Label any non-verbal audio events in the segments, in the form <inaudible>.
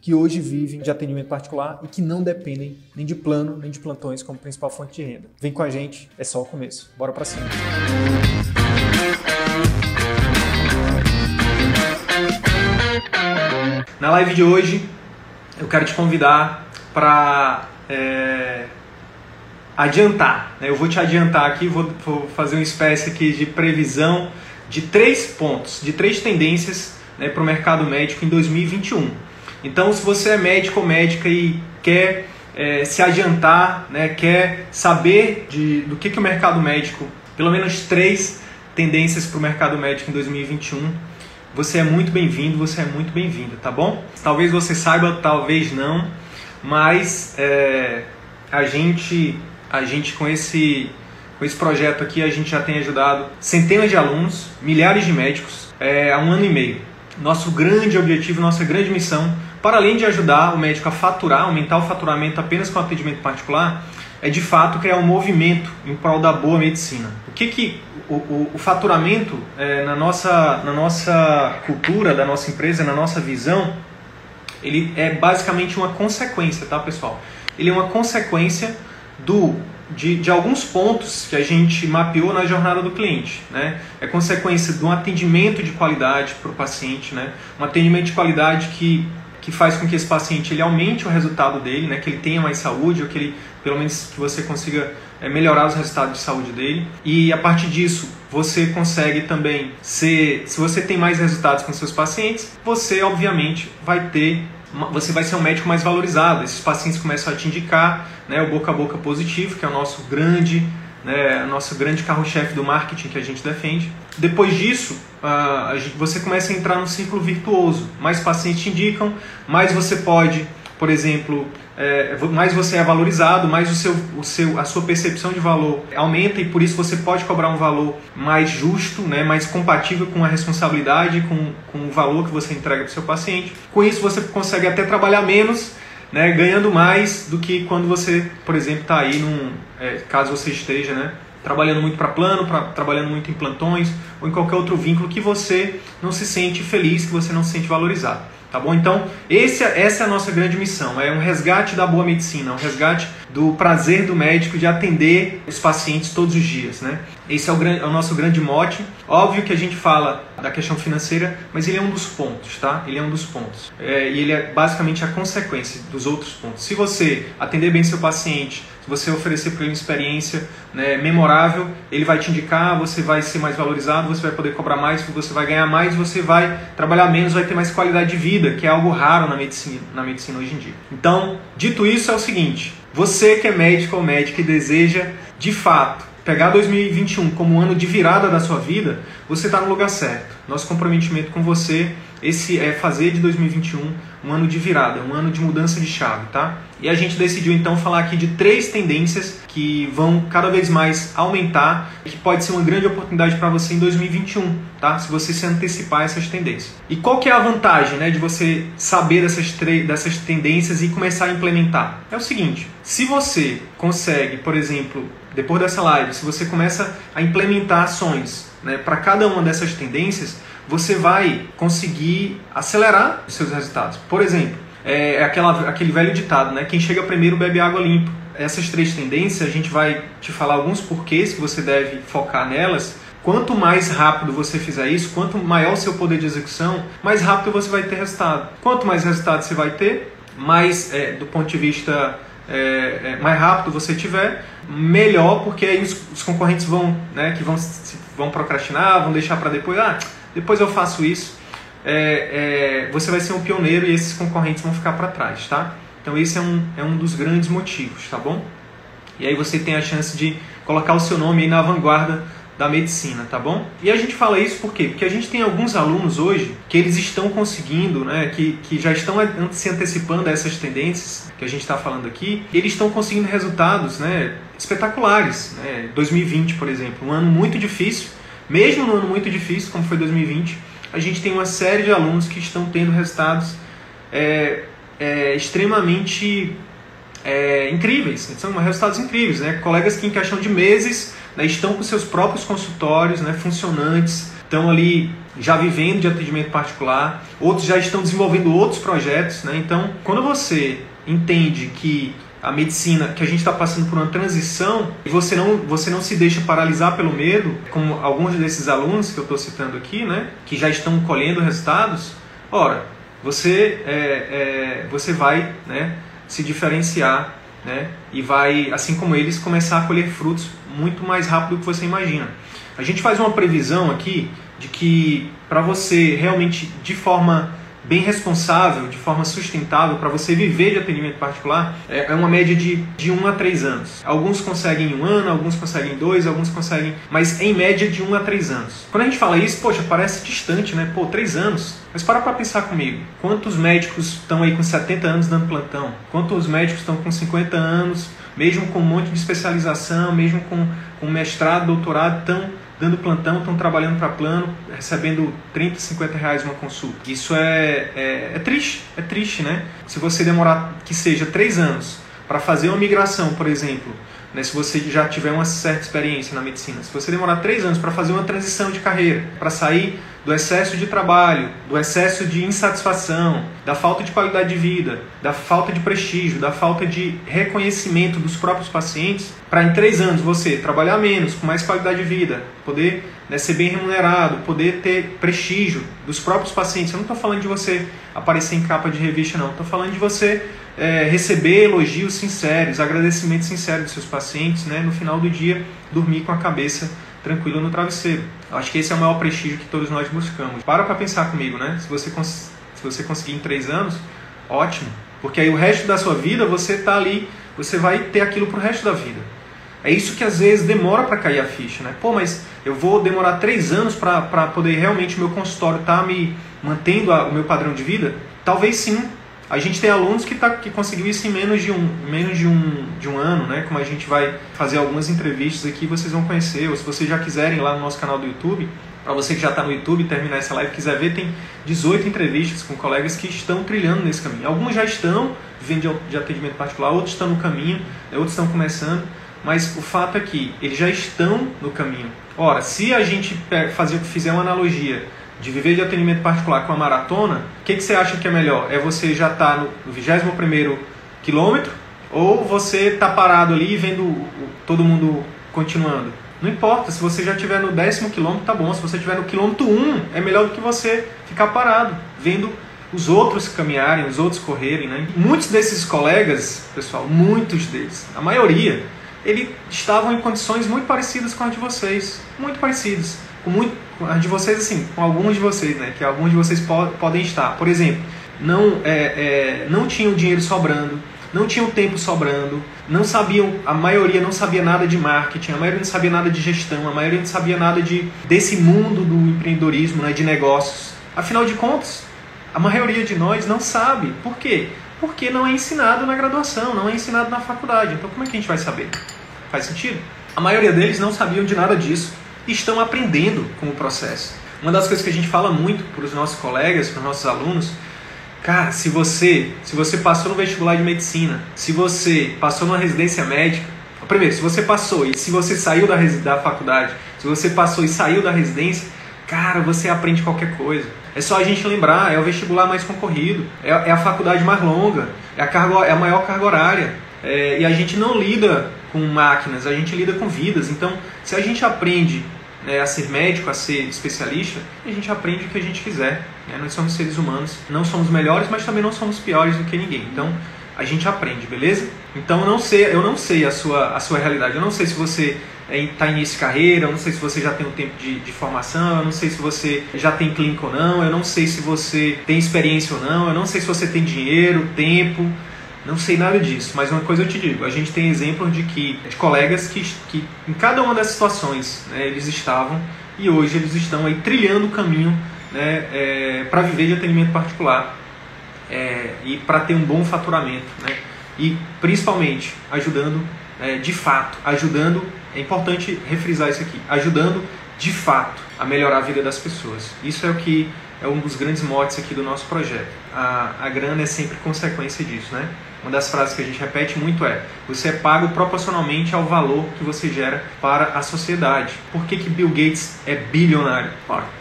que hoje vivem de atendimento particular e que não dependem nem de plano nem de plantões como principal fonte de renda. Vem com a gente, é só o começo. Bora para cima. Na live de hoje, eu quero te convidar para é, adiantar. Né? Eu vou te adiantar aqui, vou, vou, fazer uma espécie aqui de previsão de três pontos, de três tendências né, para o mercado médico em 2021. Então, se você é médico ou médica e quer é, se adiantar, né, quer saber de, do que, que o mercado médico, pelo menos três tendências para o mercado médico em 2021, você é muito bem-vindo, você é muito bem-vinda, tá bom? Talvez você saiba, talvez não, mas é, a gente, a gente com esse com esse projeto aqui, a gente já tem ajudado centenas de alunos, milhares de médicos é, há um ano e meio. Nosso grande objetivo, nossa grande missão para além de ajudar o médico a faturar, aumentar o faturamento apenas com atendimento particular, é de fato criar um movimento em prol da boa medicina. O que, que o, o, o faturamento é, na, nossa, na nossa cultura, da nossa empresa, na nossa visão, ele é basicamente uma consequência, tá pessoal? Ele é uma consequência do de, de, alguns pontos que a gente mapeou na jornada do cliente. Né? É consequência de um atendimento de qualidade para o paciente, né? um atendimento de qualidade que que faz com que esse paciente ele aumente o resultado dele, né, que ele tenha mais saúde, ou que ele, pelo menos que você consiga é, melhorar os resultados de saúde dele. E a partir disso, você consegue também ser, se você tem mais resultados com seus pacientes, você obviamente vai ter você vai ser um médico mais valorizado. Esses pacientes começam a te indicar, né, o boca a boca positivo, que é o nosso grande né, nosso grande carro-chefe do marketing que a gente defende. Depois disso, você começa a entrar no círculo virtuoso. Mais pacientes te indicam, mais você pode, por exemplo, é, mais você é valorizado, mais o seu, o seu, a sua percepção de valor aumenta e por isso você pode cobrar um valor mais justo, né, mais compatível com a responsabilidade, com, com o valor que você entrega para o seu paciente. Com isso você consegue até trabalhar menos né, ganhando mais do que quando você, por exemplo, está aí num, é, caso você esteja, né, trabalhando muito para plano, pra, trabalhando muito em plantões ou em qualquer outro vínculo que você não se sente feliz, que você não se sente valorizado. Tá bom? Então, esse, essa é a nossa grande missão. É um resgate da boa medicina, um resgate do prazer do médico de atender os pacientes todos os dias. Né? Esse é o, é o nosso grande mote. Óbvio que a gente fala da questão financeira, mas ele é um dos pontos, tá? Ele é um dos pontos. É, e ele é basicamente a consequência dos outros pontos. Se você atender bem seu paciente, se você oferecer para ele uma experiência né, memorável, ele vai te indicar, você vai ser mais valorizado, você vai poder cobrar mais, você vai ganhar mais, você vai trabalhar menos, vai ter mais qualidade de vida, que é algo raro na medicina, na medicina hoje em dia. Então, dito isso, é o seguinte: você que é médico ou médica e deseja, de fato, pegar 2021 como um ano de virada da sua vida, você está no lugar certo. Nosso comprometimento com você esse é fazer de 2021 um ano de virada, um ano de mudança de chave, tá? E a gente decidiu então falar aqui de três tendências que vão cada vez mais aumentar, que pode ser uma grande oportunidade para você em 2021, tá? Se você se antecipar a essas tendências. E qual que é a vantagem, né, de você saber dessas dessas tendências e começar a implementar? É o seguinte: se você consegue, por exemplo, depois dessa live, se você começa a implementar ações né, para cada uma dessas tendências, você vai conseguir acelerar os seus resultados. Por exemplo, é, é aquela, aquele velho ditado, né? Quem chega primeiro bebe água limpa. Essas três tendências, a gente vai te falar alguns porquês que você deve focar nelas. Quanto mais rápido você fizer isso, quanto maior o seu poder de execução, mais rápido você vai ter resultado. Quanto mais resultado você vai ter, mais é, do ponto de vista é, é, mais rápido você tiver, melhor, porque aí os, os concorrentes vão, né, que vão, vão procrastinar, vão deixar para depois. Ah, depois eu faço isso, é, é, você vai ser um pioneiro e esses concorrentes vão ficar para trás, tá? Então esse é um, é um dos grandes motivos, tá bom? E aí você tem a chance de colocar o seu nome aí na vanguarda da medicina, tá bom? E a gente fala isso por quê? Porque a gente tem alguns alunos hoje que eles estão conseguindo, né, que, que já estão se antecipando a essas tendências que a gente está falando aqui, eles estão conseguindo resultados, né, espetaculares. Né? 2020, por exemplo, um ano muito difícil, mesmo no ano muito difícil como foi 2020, a gente tem uma série de alunos que estão tendo resultados é, é, extremamente é, incríveis, são resultados incríveis, né? Colegas que em questão de meses né, estão com seus próprios consultórios né, funcionantes, estão ali já vivendo de atendimento particular, outros já estão desenvolvendo outros projetos. Né? Então, quando você entende que a medicina, que a gente está passando por uma transição, e você não, você não se deixa paralisar pelo medo, como alguns desses alunos que eu estou citando aqui, né, que já estão colhendo resultados, ora, você, é, é, você vai né, se diferenciar né, e vai, assim como eles, começar a colher frutos muito mais rápido do que você imagina. A gente faz uma previsão aqui de que para você realmente de forma bem responsável, de forma sustentável, para você viver de atendimento particular, é, é uma média de, de 1 a 3 anos. Alguns conseguem em um ano, alguns conseguem em dois, alguns conseguem, mas em média de 1 a 3 anos. Quando a gente fala isso, poxa, parece distante, né? Pô, 3 anos. Mas para para pensar comigo. Quantos médicos estão aí com 70 anos dando plantão? Quantos médicos estão com 50 anos, mesmo com um monte de especialização, mesmo com, com mestrado, doutorado, estão dando plantão, estão trabalhando para plano, recebendo 30, 50 reais uma consulta. Isso é, é, é, triste, é triste, né? Se você demorar que seja três anos para fazer uma migração, por exemplo, né, se você já tiver uma certa experiência na medicina, se você demorar três anos para fazer uma transição de carreira, para sair do excesso de trabalho, do excesso de insatisfação, da falta de qualidade de vida, da falta de prestígio, da falta de reconhecimento dos próprios pacientes, para em três anos você trabalhar menos, com mais qualidade de vida, poder né, ser bem remunerado, poder ter prestígio dos próprios pacientes. Eu não estou falando de você aparecer em capa de revista, não. Estou falando de você é, receber elogios sinceros, agradecimentos sinceros dos seus pacientes, né, no final do dia dormir com a cabeça tranquilo no travesseiro. Acho que esse é o maior prestígio que todos nós buscamos. Para para pensar comigo, né? Se você, se você conseguir em três anos, ótimo. Porque aí o resto da sua vida você está ali, você vai ter aquilo para o resto da vida. É isso que às vezes demora para cair a ficha, né? Pô, mas eu vou demorar três anos para poder realmente meu consultório estar tá me mantendo a, o meu padrão de vida? Talvez sim, a gente tem alunos que, tá, que conseguiu isso em menos de um, menos de um, de um ano, né? Como a gente vai fazer algumas entrevistas aqui, vocês vão conhecer. Ou se vocês já quiserem lá no nosso canal do YouTube, para você que já está no YouTube, terminar essa live quiser ver, tem 18 entrevistas com colegas que estão trilhando nesse caminho. Alguns já estão vivendo de atendimento particular, outros estão no caminho, né? outros estão começando. Mas o fato é que eles já estão no caminho. Ora, se a gente fazer, fizer uma analogia de viver de atendimento particular com a maratona, o que, que você acha que é melhor? É você já estar tá no 21 quilômetro ou você está parado ali vendo todo mundo continuando? Não importa, se você já estiver no décimo quilômetro, tá bom. Se você estiver no quilômetro 1, um, é melhor do que você ficar parado, vendo os outros caminharem, os outros correrem. Né? Muitos desses colegas, pessoal, muitos deles, a maioria, eles estavam em condições muito parecidas com as de vocês. Muito parecidas com muito de vocês assim, com alguns de vocês, né, que alguns de vocês po podem estar. Por exemplo, não é, é, não tinham dinheiro sobrando, não tinham tempo sobrando, não sabiam, a maioria não sabia nada de marketing, a maioria não sabia nada de gestão, a maioria não sabia nada de desse mundo do empreendedorismo, né, de negócios. Afinal de contas, a maioria de nós não sabe. Por quê? Porque não é ensinado na graduação, não é ensinado na faculdade. Então como é que a gente vai saber? Faz sentido? A maioria deles não sabiam de nada disso estão aprendendo com o processo. Uma das coisas que a gente fala muito para os nossos colegas, para os nossos alunos, cara, se você, se você passou no vestibular de medicina, se você passou numa residência médica, primeiro, se você passou e se você saiu da, da faculdade, se você passou e saiu da residência, cara, você aprende qualquer coisa. É só a gente lembrar, é o vestibular mais concorrido, é, é a faculdade mais longa, é a, carga, é a maior carga horária. É, e a gente não lida com máquinas, a gente lida com vidas. Então, se a gente aprende né, a ser médico, a ser especialista, a gente aprende o que a gente quiser. Né? Nós somos seres humanos, não somos melhores, mas também não somos piores do que ninguém. Então a gente aprende, beleza? Então eu não sei, eu não sei a sua, a sua realidade. Eu não sei se você está é, em início de carreira, eu não sei se você já tem um tempo de, de, formação, eu não sei se você já tem clínica ou não, eu não sei se você tem experiência ou não, eu não sei se você tem dinheiro, tempo. Não sei nada disso, mas uma coisa eu te digo: a gente tem exemplos de que colegas que, que em cada uma das situações né, eles estavam e hoje eles estão aí trilhando o caminho né, é, para viver de atendimento particular é, e para ter um bom faturamento, né, e principalmente ajudando é, de fato, ajudando, é importante refrisar isso aqui, ajudando de fato a melhorar a vida das pessoas. Isso é o que é um dos grandes motes aqui do nosso projeto. A, a grana é sempre consequência disso, né? Uma das frases que a gente repete muito é: você é pago proporcionalmente ao valor que você gera para a sociedade. Por que, que Bill Gates é bilionário?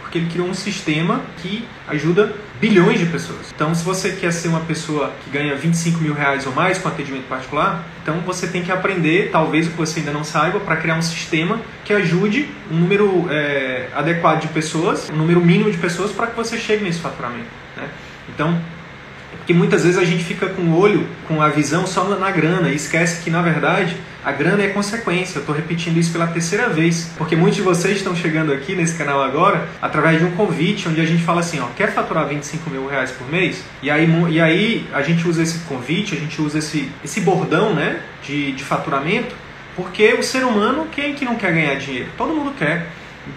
porque ele criou um sistema que ajuda bilhões de pessoas. Então, se você quer ser uma pessoa que ganha 25 mil reais ou mais com atendimento particular, então você tem que aprender, talvez o que você ainda não saiba, para criar um sistema que ajude um número é, adequado de pessoas, um número mínimo de pessoas, para que você chegue nesse faturamento. Né? Então, porque muitas vezes a gente fica com o olho, com a visão só na grana e esquece que na verdade a grana é consequência. Eu estou repetindo isso pela terceira vez, porque muitos de vocês estão chegando aqui nesse canal agora através de um convite onde a gente fala assim, ó, quer faturar 25 mil reais por mês? E aí, e aí a gente usa esse convite, a gente usa esse, esse bordão né, de, de faturamento, porque o ser humano, quem que não quer ganhar dinheiro? Todo mundo quer.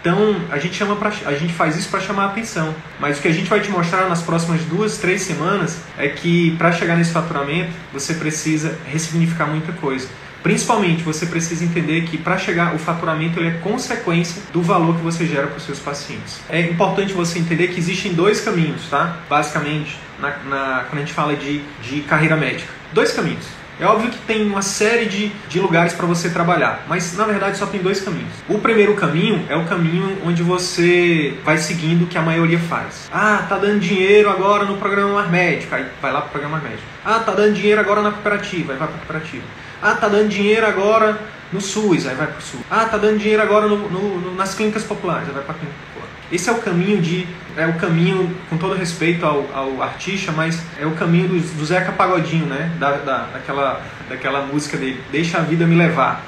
Então a gente chama pra, a gente faz isso para chamar a atenção. Mas o que a gente vai te mostrar nas próximas duas, três semanas é que para chegar nesse faturamento você precisa ressignificar muita coisa. Principalmente você precisa entender que para chegar o faturamento ele é consequência do valor que você gera para os seus pacientes. É importante você entender que existem dois caminhos, tá? Basicamente, na, na, quando a gente fala de, de carreira médica. Dois caminhos. É óbvio que tem uma série de, de lugares para você trabalhar, mas na verdade só tem dois caminhos. O primeiro caminho é o caminho onde você vai seguindo o que a maioria faz. Ah, tá dando dinheiro agora no programa mais médico, aí vai lá pro programa mais médico. Ah, tá dando dinheiro agora na cooperativa, aí vai pra cooperativa. Ah, tá dando dinheiro agora no SUS, aí vai pro SUS. Ah, tá dando dinheiro agora no, no, no, nas clínicas populares, aí vai pra clínica. Esse é o caminho de. É o caminho, com todo respeito ao, ao artista, mas é o caminho do, do Zeca Pagodinho, né? Da, da, daquela, daquela música dele, Deixa a vida me levar.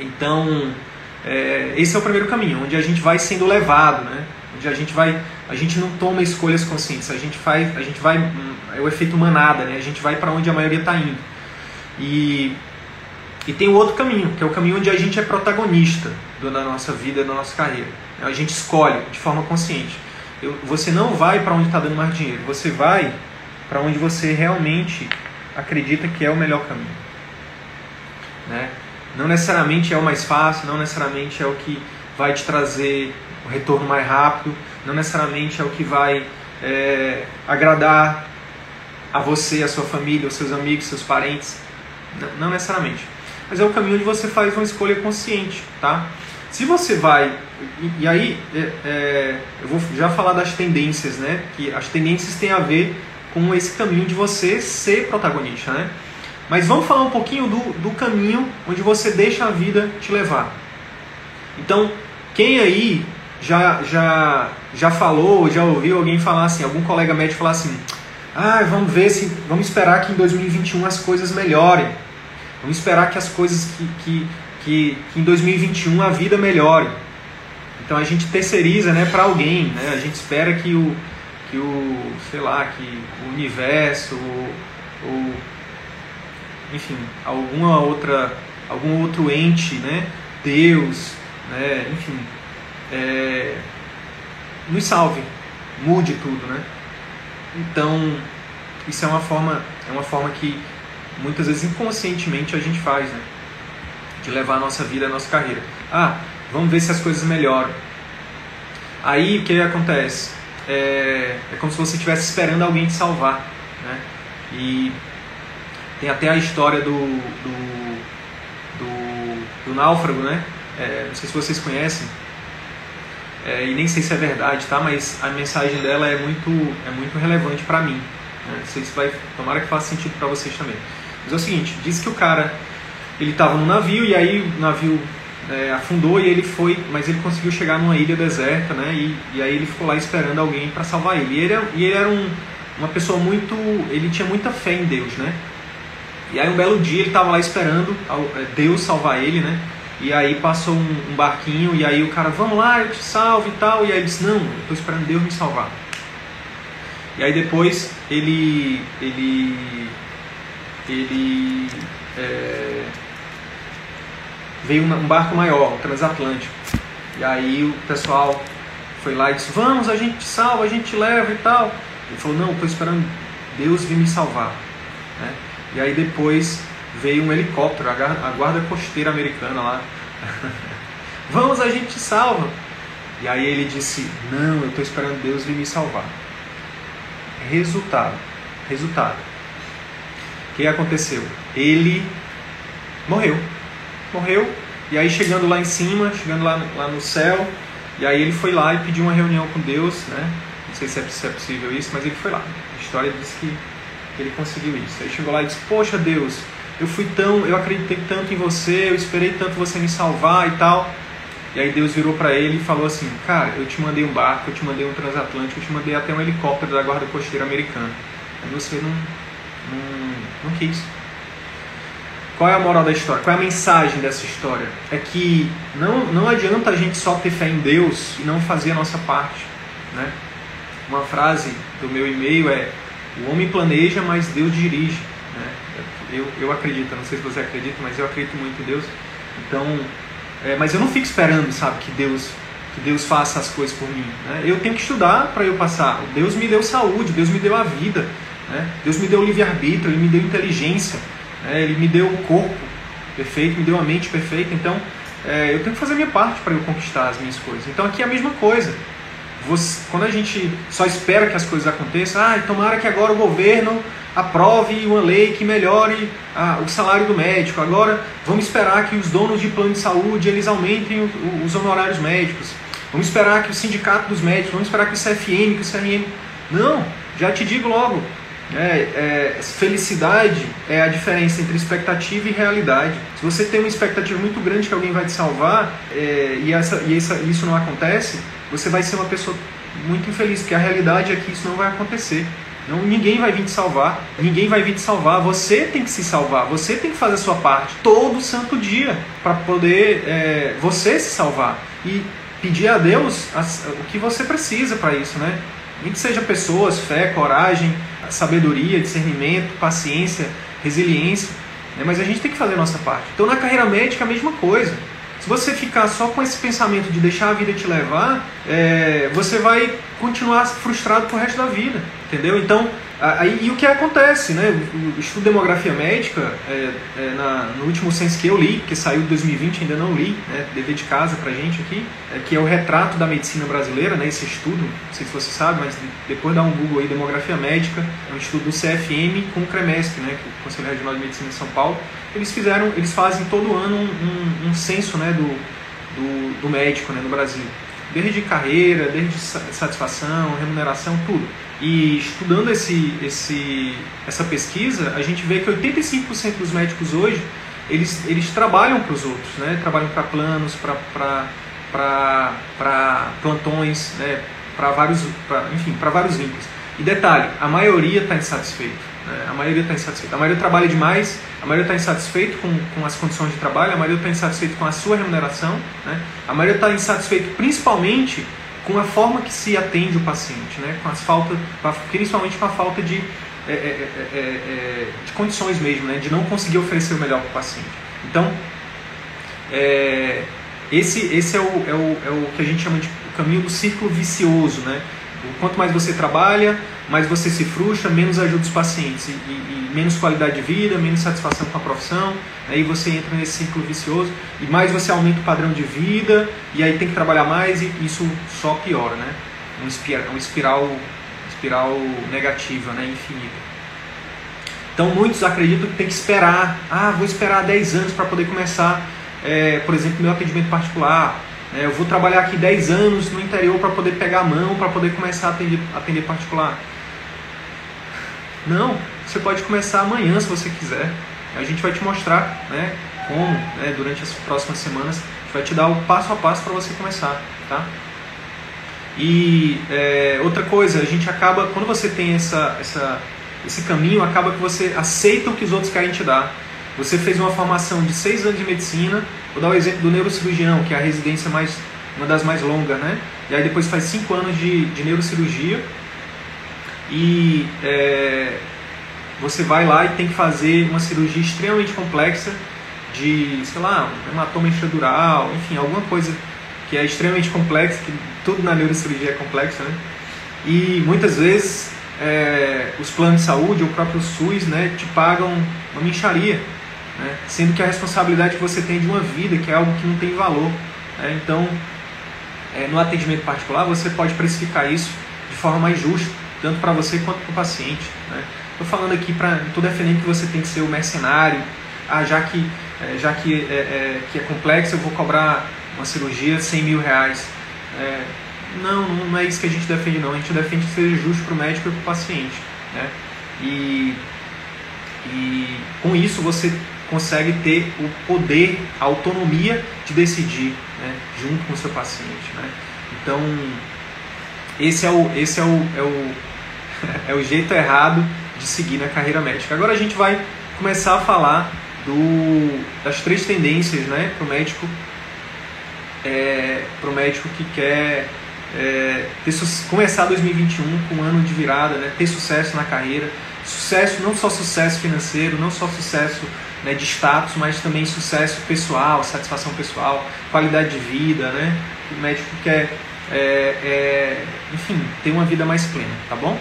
Então, é, esse é o primeiro caminho, onde a gente vai sendo levado, né? Onde a gente vai. A gente não toma escolhas conscientes, a gente faz. A gente vai. É o efeito manada, né? A gente vai para onde a maioria está indo. E e tem o outro caminho, que é o caminho onde a gente é protagonista da nossa vida, da nossa carreira. A gente escolhe de forma consciente. Eu, você não vai para onde está dando mais dinheiro, você vai para onde você realmente acredita que é o melhor caminho. Né? Não necessariamente é o mais fácil, não necessariamente é o que vai te trazer o retorno mais rápido, não necessariamente é o que vai é, agradar a você, a sua família, os seus amigos, seus parentes. Não, não necessariamente mas é o caminho onde você faz uma escolha consciente, tá? Se você vai e, aí é, é, eu vou já falar das tendências, né? Que as tendências têm a ver com esse caminho de você ser protagonista, né? Mas vamos falar um pouquinho do, do caminho onde você deixa a vida te levar. Então, quem aí já, já, já falou, já ouviu alguém falar assim, algum colega médico falar assim, ah, vamos ver se, vamos esperar que em 2021 as coisas melhorem. Vamos esperar que as coisas que, que, que, que em 2021 a vida melhore. Então a gente terceiriza né, para alguém, né? a gente espera que o, que o, sei lá, que o universo, ou, enfim, alguma outra, algum outro ente, né, Deus, né, enfim, é, nos salve, mude tudo, né? Então, isso é uma forma, é uma forma que muitas vezes inconscientemente a gente faz, né? De levar a nossa vida, a nossa carreira. Ah, vamos ver se as coisas melhoram. Aí o que acontece? É, é como se você estivesse esperando alguém te salvar, né? E tem até a história do, do, do, do náufrago, né? É, não sei se vocês conhecem, é, e nem sei se é verdade, tá? Mas a mensagem dela é muito, é muito relevante para mim. Né? Não sei se vai, tomara que faça sentido para vocês também. Mas é o seguinte, diz que o cara ele estava no navio e aí o navio é, afundou e ele foi, mas ele conseguiu chegar numa ilha deserta, né? E, e aí ele ficou lá esperando alguém para salvar ele. E ele, e ele era um, uma pessoa muito, ele tinha muita fé em Deus, né? E aí um belo dia ele estava lá esperando é, Deus salvar ele, né? E aí passou um, um, barquinho e aí o cara, vamos lá, eu te salvo e tal. E aí ele disse, não, estou esperando Deus me salvar. E aí depois ele, ele ele é, veio um barco maior, um transatlântico. E aí o pessoal foi lá e disse: Vamos, a gente te salva, a gente te leva e tal. Ele falou: Não, estou esperando Deus vir me salvar. Né? E aí depois veio um helicóptero, a guarda costeira americana lá. <laughs> Vamos, a gente te salva. E aí ele disse: Não, eu estou esperando Deus vir me salvar. Resultado. Resultado. O que aconteceu? Ele morreu. Morreu. E aí chegando lá em cima, chegando lá, lá no céu, e aí ele foi lá e pediu uma reunião com Deus, né? Não sei se é, se é possível isso, mas ele foi lá. A história diz que ele conseguiu isso. Aí chegou lá e disse: Poxa Deus, eu fui tão, eu acreditei tanto em você, eu esperei tanto você me salvar e tal. E aí Deus virou para ele e falou assim: Cara, eu te mandei um barco, eu te mandei um transatlântico, eu te mandei até um helicóptero da guarda costeira americana. Mas você não, não, não quis. Qual é a moral da história? Qual é a mensagem dessa história? É que não, não adianta a gente só ter fé em Deus e não fazer a nossa parte. Né? Uma frase do meu e-mail é: O homem planeja, mas Deus dirige. Né? Eu, eu acredito, não sei se você acredita, mas eu acredito muito em Deus. Então, é, mas eu não fico esperando, sabe, que Deus que Deus faça as coisas por mim. Né? Eu tenho que estudar para eu passar. Deus me deu saúde, Deus me deu a vida, né? Deus me deu livre-arbítrio, Ele me deu inteligência. É, ele me deu o corpo perfeito, me deu a mente perfeita, então é, eu tenho que fazer minha parte para eu conquistar as minhas coisas. Então aqui é a mesma coisa. Você, quando a gente só espera que as coisas aconteçam, ah, tomara que agora o governo aprove uma lei que melhore o salário do médico. Agora vamos esperar que os donos de plano de saúde eles aumentem o, o, os honorários médicos. Vamos esperar que o sindicato dos médicos, vamos esperar que o CFM, que o CRM. Não, já te digo logo, é, é, felicidade é a diferença entre expectativa e realidade. Se você tem uma expectativa muito grande que alguém vai te salvar é, e, essa, e essa, isso não acontece, você vai ser uma pessoa muito infeliz, porque a realidade é que isso não vai acontecer. Não, ninguém vai vir te salvar, ninguém vai vir te salvar. Você tem que se salvar, você tem que fazer a sua parte todo santo dia para poder é, você se salvar e pedir a Deus o que você precisa para isso, né? Nem que seja pessoas, fé, coragem, sabedoria, discernimento, paciência, resiliência, né? mas a gente tem que fazer a nossa parte. Então na carreira médica a mesma coisa. Se você ficar só com esse pensamento de deixar a vida te levar, é, você vai continuar frustrado pro resto da vida, entendeu? Então Aí, e o que acontece, né? O estudo de demografia médica, é, é, na, no último censo que eu li, que saiu de 2020, ainda não li, né? dever de casa pra gente aqui, é, que é o retrato da medicina brasileira, né? Esse estudo, não sei se você sabe, mas depois dá um Google aí, demografia médica, é um estudo do CFM com o CREMESP, né? Que é o Conselho Regional de Medicina de São Paulo. Eles fizeram, eles fazem todo ano um, um, um censo, né? Do, do, do médico, né? No Brasil. Desde carreira, desde satisfação, remuneração, tudo. E estudando esse, esse, essa pesquisa, a gente vê que 85% dos médicos hoje eles, eles trabalham para os outros, né? trabalham para planos, para plantões, né? para vários, pra, enfim, para vários vínculos. E detalhe, a maioria está insatisfeito. Né? A maioria está insatisfeita. A maioria trabalha demais, a maioria está insatisfeito com, com as condições de trabalho, a maioria está insatisfeito com a sua remuneração, né? a maioria está insatisfeito principalmente com a forma que se atende o paciente, né? com as faltas, principalmente com a falta de, é, é, é, é, de condições mesmo, né? de não conseguir oferecer o melhor para o paciente. Então, é, esse, esse é, o, é, o, é o que a gente chama de caminho do círculo vicioso. Né? Quanto mais você trabalha, mais você se frustra, menos ajuda os pacientes, e, e, e menos qualidade de vida, menos satisfação com a profissão, aí você entra nesse ciclo vicioso, e mais você aumenta o padrão de vida, e aí tem que trabalhar mais, e isso só piora, né? Um espiral, um espiral, espiral negativa, né? infinita. Então muitos acreditam que tem que esperar, ah, vou esperar 10 anos para poder começar, é, por exemplo, meu atendimento particular, eu vou trabalhar aqui 10 anos no interior para poder pegar a mão, para poder começar a atender, atender particular. Não, você pode começar amanhã se você quiser. A gente vai te mostrar né, como, né, durante as próximas semanas, a gente vai te dar o passo a passo para você começar. Tá? E é, outra coisa, a gente acaba, quando você tem essa, essa, esse caminho, acaba que você aceita o que os outros querem te dar. Você fez uma formação de seis anos de medicina, vou dar o exemplo do neurocirurgião, que é a residência mais, uma das mais longas, né? E aí depois faz cinco anos de, de neurocirurgia, e é, você vai lá e tem que fazer uma cirurgia extremamente complexa de, sei lá, um hematoma extradural, enfim, alguma coisa que é extremamente complexa, que tudo na neurocirurgia é complexo, né? E muitas vezes é, os planos de saúde ou o próprio SUS né, te pagam uma mincharia, né? sendo que a responsabilidade que você tem de uma vida, que é algo que não tem valor. Né? Então, é, no atendimento particular, você pode precificar isso de forma mais justa, tanto para você quanto para o paciente. Estou né? falando aqui para. Estou defendendo que você tem que ser o mercenário. Ah, já que, é, já que é, é, que é complexo, eu vou cobrar uma cirurgia 100 mil reais. É, não, não é isso que a gente defende, não. A gente defende que seja justo para o médico e para o paciente. Né? E, e com isso você consegue ter o poder, a autonomia de decidir né, junto com o seu paciente. Né? Então, esse é o, esse é o, é, o, <laughs> é o jeito errado de seguir na carreira médica. Agora a gente vai começar a falar do, das três tendências né, para o médico, é, médico que quer é, ter, começar 2021 com um ano de virada, né, ter sucesso na carreira. Sucesso, não só sucesso financeiro, não só sucesso né, de status, mas também sucesso pessoal, satisfação pessoal, qualidade de vida, né? O médico quer, é, é, enfim, ter uma vida mais plena, tá bom?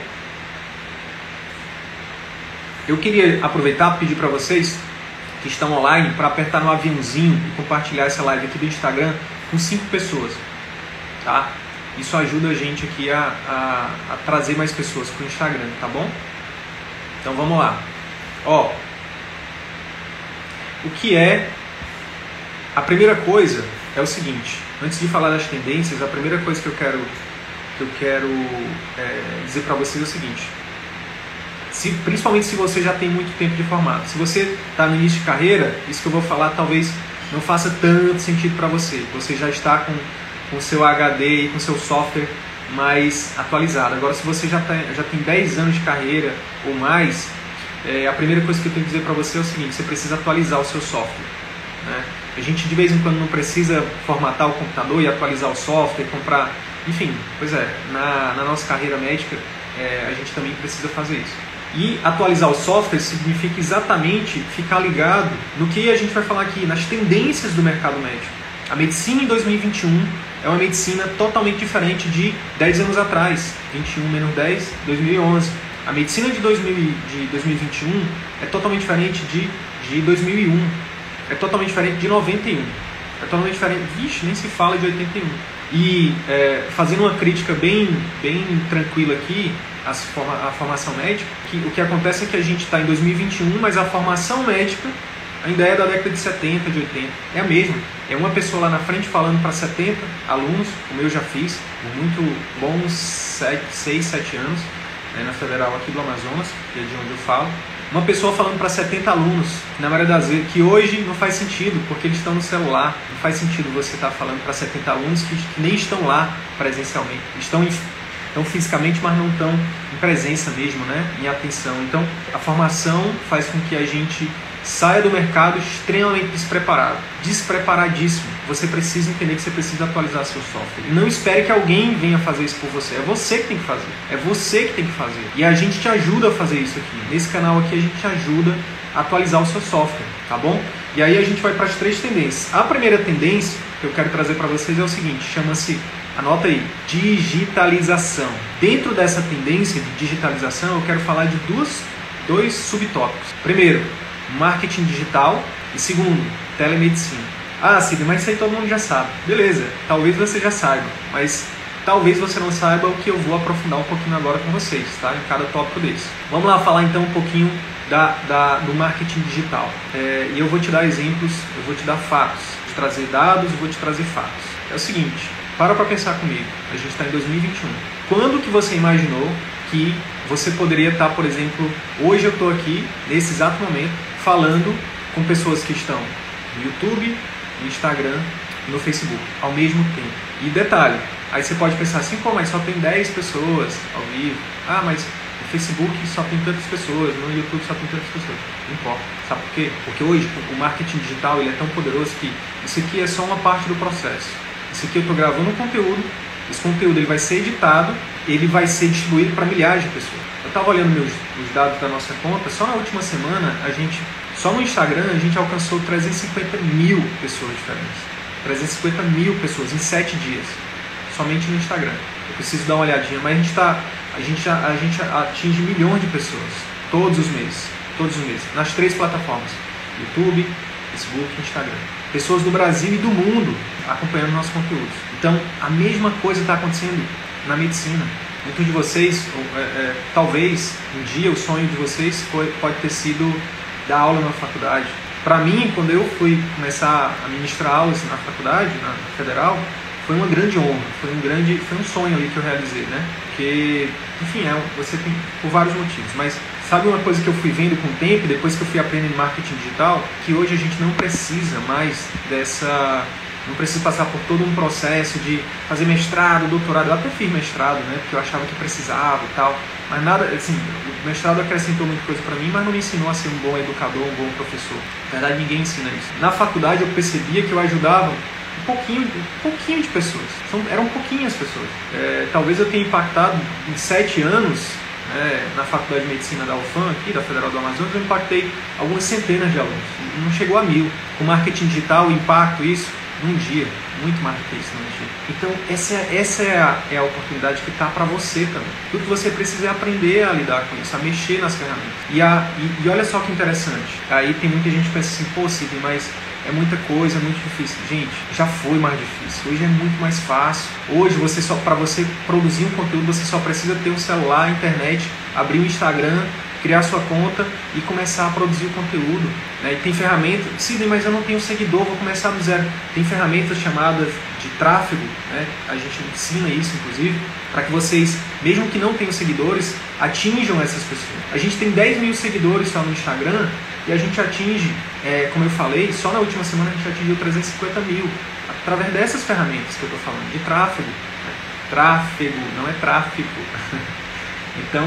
Eu queria aproveitar e pedir para vocês que estão online para apertar no aviãozinho e compartilhar essa live aqui do Instagram com cinco pessoas, tá? Isso ajuda a gente aqui a, a, a trazer mais pessoas para o Instagram, tá bom? Então vamos lá. Ó, o que é a primeira coisa é o seguinte. Antes de falar das tendências, a primeira coisa que eu quero que eu quero é, dizer para vocês é o seguinte. Se, principalmente se você já tem muito tempo de formado. Se você está no início de carreira, isso que eu vou falar talvez não faça tanto sentido para você. Você já está com o seu HD e com seu software mais atualizado. Agora, se você já, tá, já tem 10 anos de carreira ou mais, é, a primeira coisa que eu tenho que dizer para você é o seguinte: você precisa atualizar o seu software. Né? A gente de vez em quando não precisa formatar o computador e atualizar o software, comprar. Enfim, pois é, na, na nossa carreira médica é, a gente também precisa fazer isso. E atualizar o software significa exatamente ficar ligado no que a gente vai falar aqui, nas tendências do mercado médico. A medicina em 2021 é uma medicina totalmente diferente de 10 anos atrás, 21 menos 10, 2011. A medicina de, 2000, de 2021 é totalmente diferente de, de 2001, é totalmente diferente de 91, é totalmente diferente, vixe, nem se fala de 81. E é, fazendo uma crítica bem, bem tranquila aqui, forma, a formação médica, que o que acontece é que a gente está em 2021, mas a formação médica ainda é da década de 70, de 80. É a mesma. É uma pessoa lá na frente falando para 70 alunos, como eu já fiz, por muito bons 6, 7 anos, né, na Federal aqui do Amazonas, que é de onde eu falo. Uma pessoa falando para 70 alunos, na maioria das vezes, que hoje não faz sentido, porque eles estão no celular. Não faz sentido você estar tá falando para 70 alunos que, que, nem estão lá presencialmente. Estão, estão fisicamente, mas não estão em presença mesmo, né? em atenção. Então, a formação faz com que a gente Saia do mercado extremamente despreparado, despreparadíssimo. Você precisa entender que você precisa atualizar seu software. Não espere que alguém venha fazer isso por você. É você que tem que fazer. É você que tem que fazer. E a gente te ajuda a fazer isso aqui. Nesse canal aqui a gente te ajuda a atualizar o seu software, tá bom? E aí a gente vai para as três tendências. A primeira tendência que eu quero trazer para vocês é o seguinte, chama-se Anota aí, digitalização. Dentro dessa tendência de digitalização, eu quero falar de duas, dois subtópicos. Primeiro, marketing digital e segundo, telemedicina. Ah, Cid, mas isso aí todo mundo já sabe. Beleza, talvez você já saiba, mas talvez você não saiba o que eu vou aprofundar um pouquinho agora com vocês, tá? Em cada tópico desse. Vamos lá falar então um pouquinho da, da do marketing digital. É, e eu vou te dar exemplos, eu vou te dar fatos, vou te trazer dados, vou te trazer fatos. É o seguinte, para para pensar comigo. A gente está em 2021. Quando que você imaginou que você poderia estar, por exemplo, hoje eu estou aqui, nesse exato momento, falando com pessoas que estão no YouTube, no Instagram, no Facebook, ao mesmo tempo. E detalhe, aí você pode pensar assim, pô, mas só tem 10 pessoas ao vivo. Ah, mas no Facebook só tem tantas pessoas, no YouTube só tem tantas pessoas. Não importa. Sabe por quê? Porque hoje o marketing digital ele é tão poderoso que isso aqui é só uma parte do processo. Isso aqui eu estou gravando um conteúdo, Esse conteúdo ele vai ser editado, ele vai ser distribuído para milhares de pessoas. Eu estava olhando meus, os dados da nossa conta, só na última semana a gente, só no Instagram a gente alcançou 350 mil pessoas diferentes. 350 mil pessoas em 7 dias, somente no Instagram. Eu preciso dar uma olhadinha, mas a gente, tá, a gente, a gente atinge milhões de pessoas todos os meses, todos os meses, nas três plataformas: YouTube, Facebook e Instagram. Pessoas do Brasil e do mundo acompanhando nossos conteúdos. Então, a mesma coisa está acontecendo na medicina. Muitos de vocês, é, é, talvez um dia o sonho de vocês foi, pode ter sido dar aula na faculdade. Para mim, quando eu fui começar a ministrar aulas na faculdade, na federal, foi uma grande honra, foi um grande, foi um sonho ali que eu realizei, né? Porque, enfim, é, você tem por vários motivos, mas sabe uma coisa que eu fui vendo com o tempo, depois que eu fui aprendendo marketing digital, que hoje a gente não precisa mais dessa não precisa passar por todo um processo de fazer mestrado, doutorado. Eu até fiz mestrado, né? Porque eu achava que precisava e tal. Mas nada, assim, o mestrado acrescentou muita coisa para mim, mas não me ensinou a ser um bom educador, um bom professor. Na verdade, ninguém ensina isso. Na faculdade eu percebia que eu ajudava um pouquinho, um pouquinho de pessoas. São, eram pouquinhas pessoas. É, talvez eu tenha impactado em sete anos é, na Faculdade de Medicina da UFAM, aqui, da Federal do Amazonas, eu impactei algumas centenas de alunos. Não chegou a mil. Com marketing digital, impacto, isso, num dia, muito mais do que isso num dia. Então, essa, essa é, a, é a oportunidade que está para você também. Tudo que você precisa é aprender a lidar com isso, a mexer nas ferramentas. E, a, e, e olha só que interessante, aí tem muita gente que pensa assim, pô, Sidney, mas é muita coisa, é muito difícil. Gente, já foi mais difícil. Hoje é muito mais fácil. Hoje você só para você produzir um conteúdo, você só precisa ter um celular, internet, abrir o Instagram, criar sua conta e começar a produzir o conteúdo. Né? E tem ferramentas, Sidney, mas eu não tenho seguidor, vou começar do zero. Tem ferramentas chamadas de tráfego, né? a gente ensina isso inclusive, para que vocês, mesmo que não tenham seguidores, atinjam essas pessoas. A gente tem 10 mil seguidores só no Instagram e a gente atinge, é, como eu falei, só na última semana a gente atingiu 350 mil através dessas ferramentas que eu estou falando, de tráfego. Né? Tráfego, não é tráfico. <laughs> Então,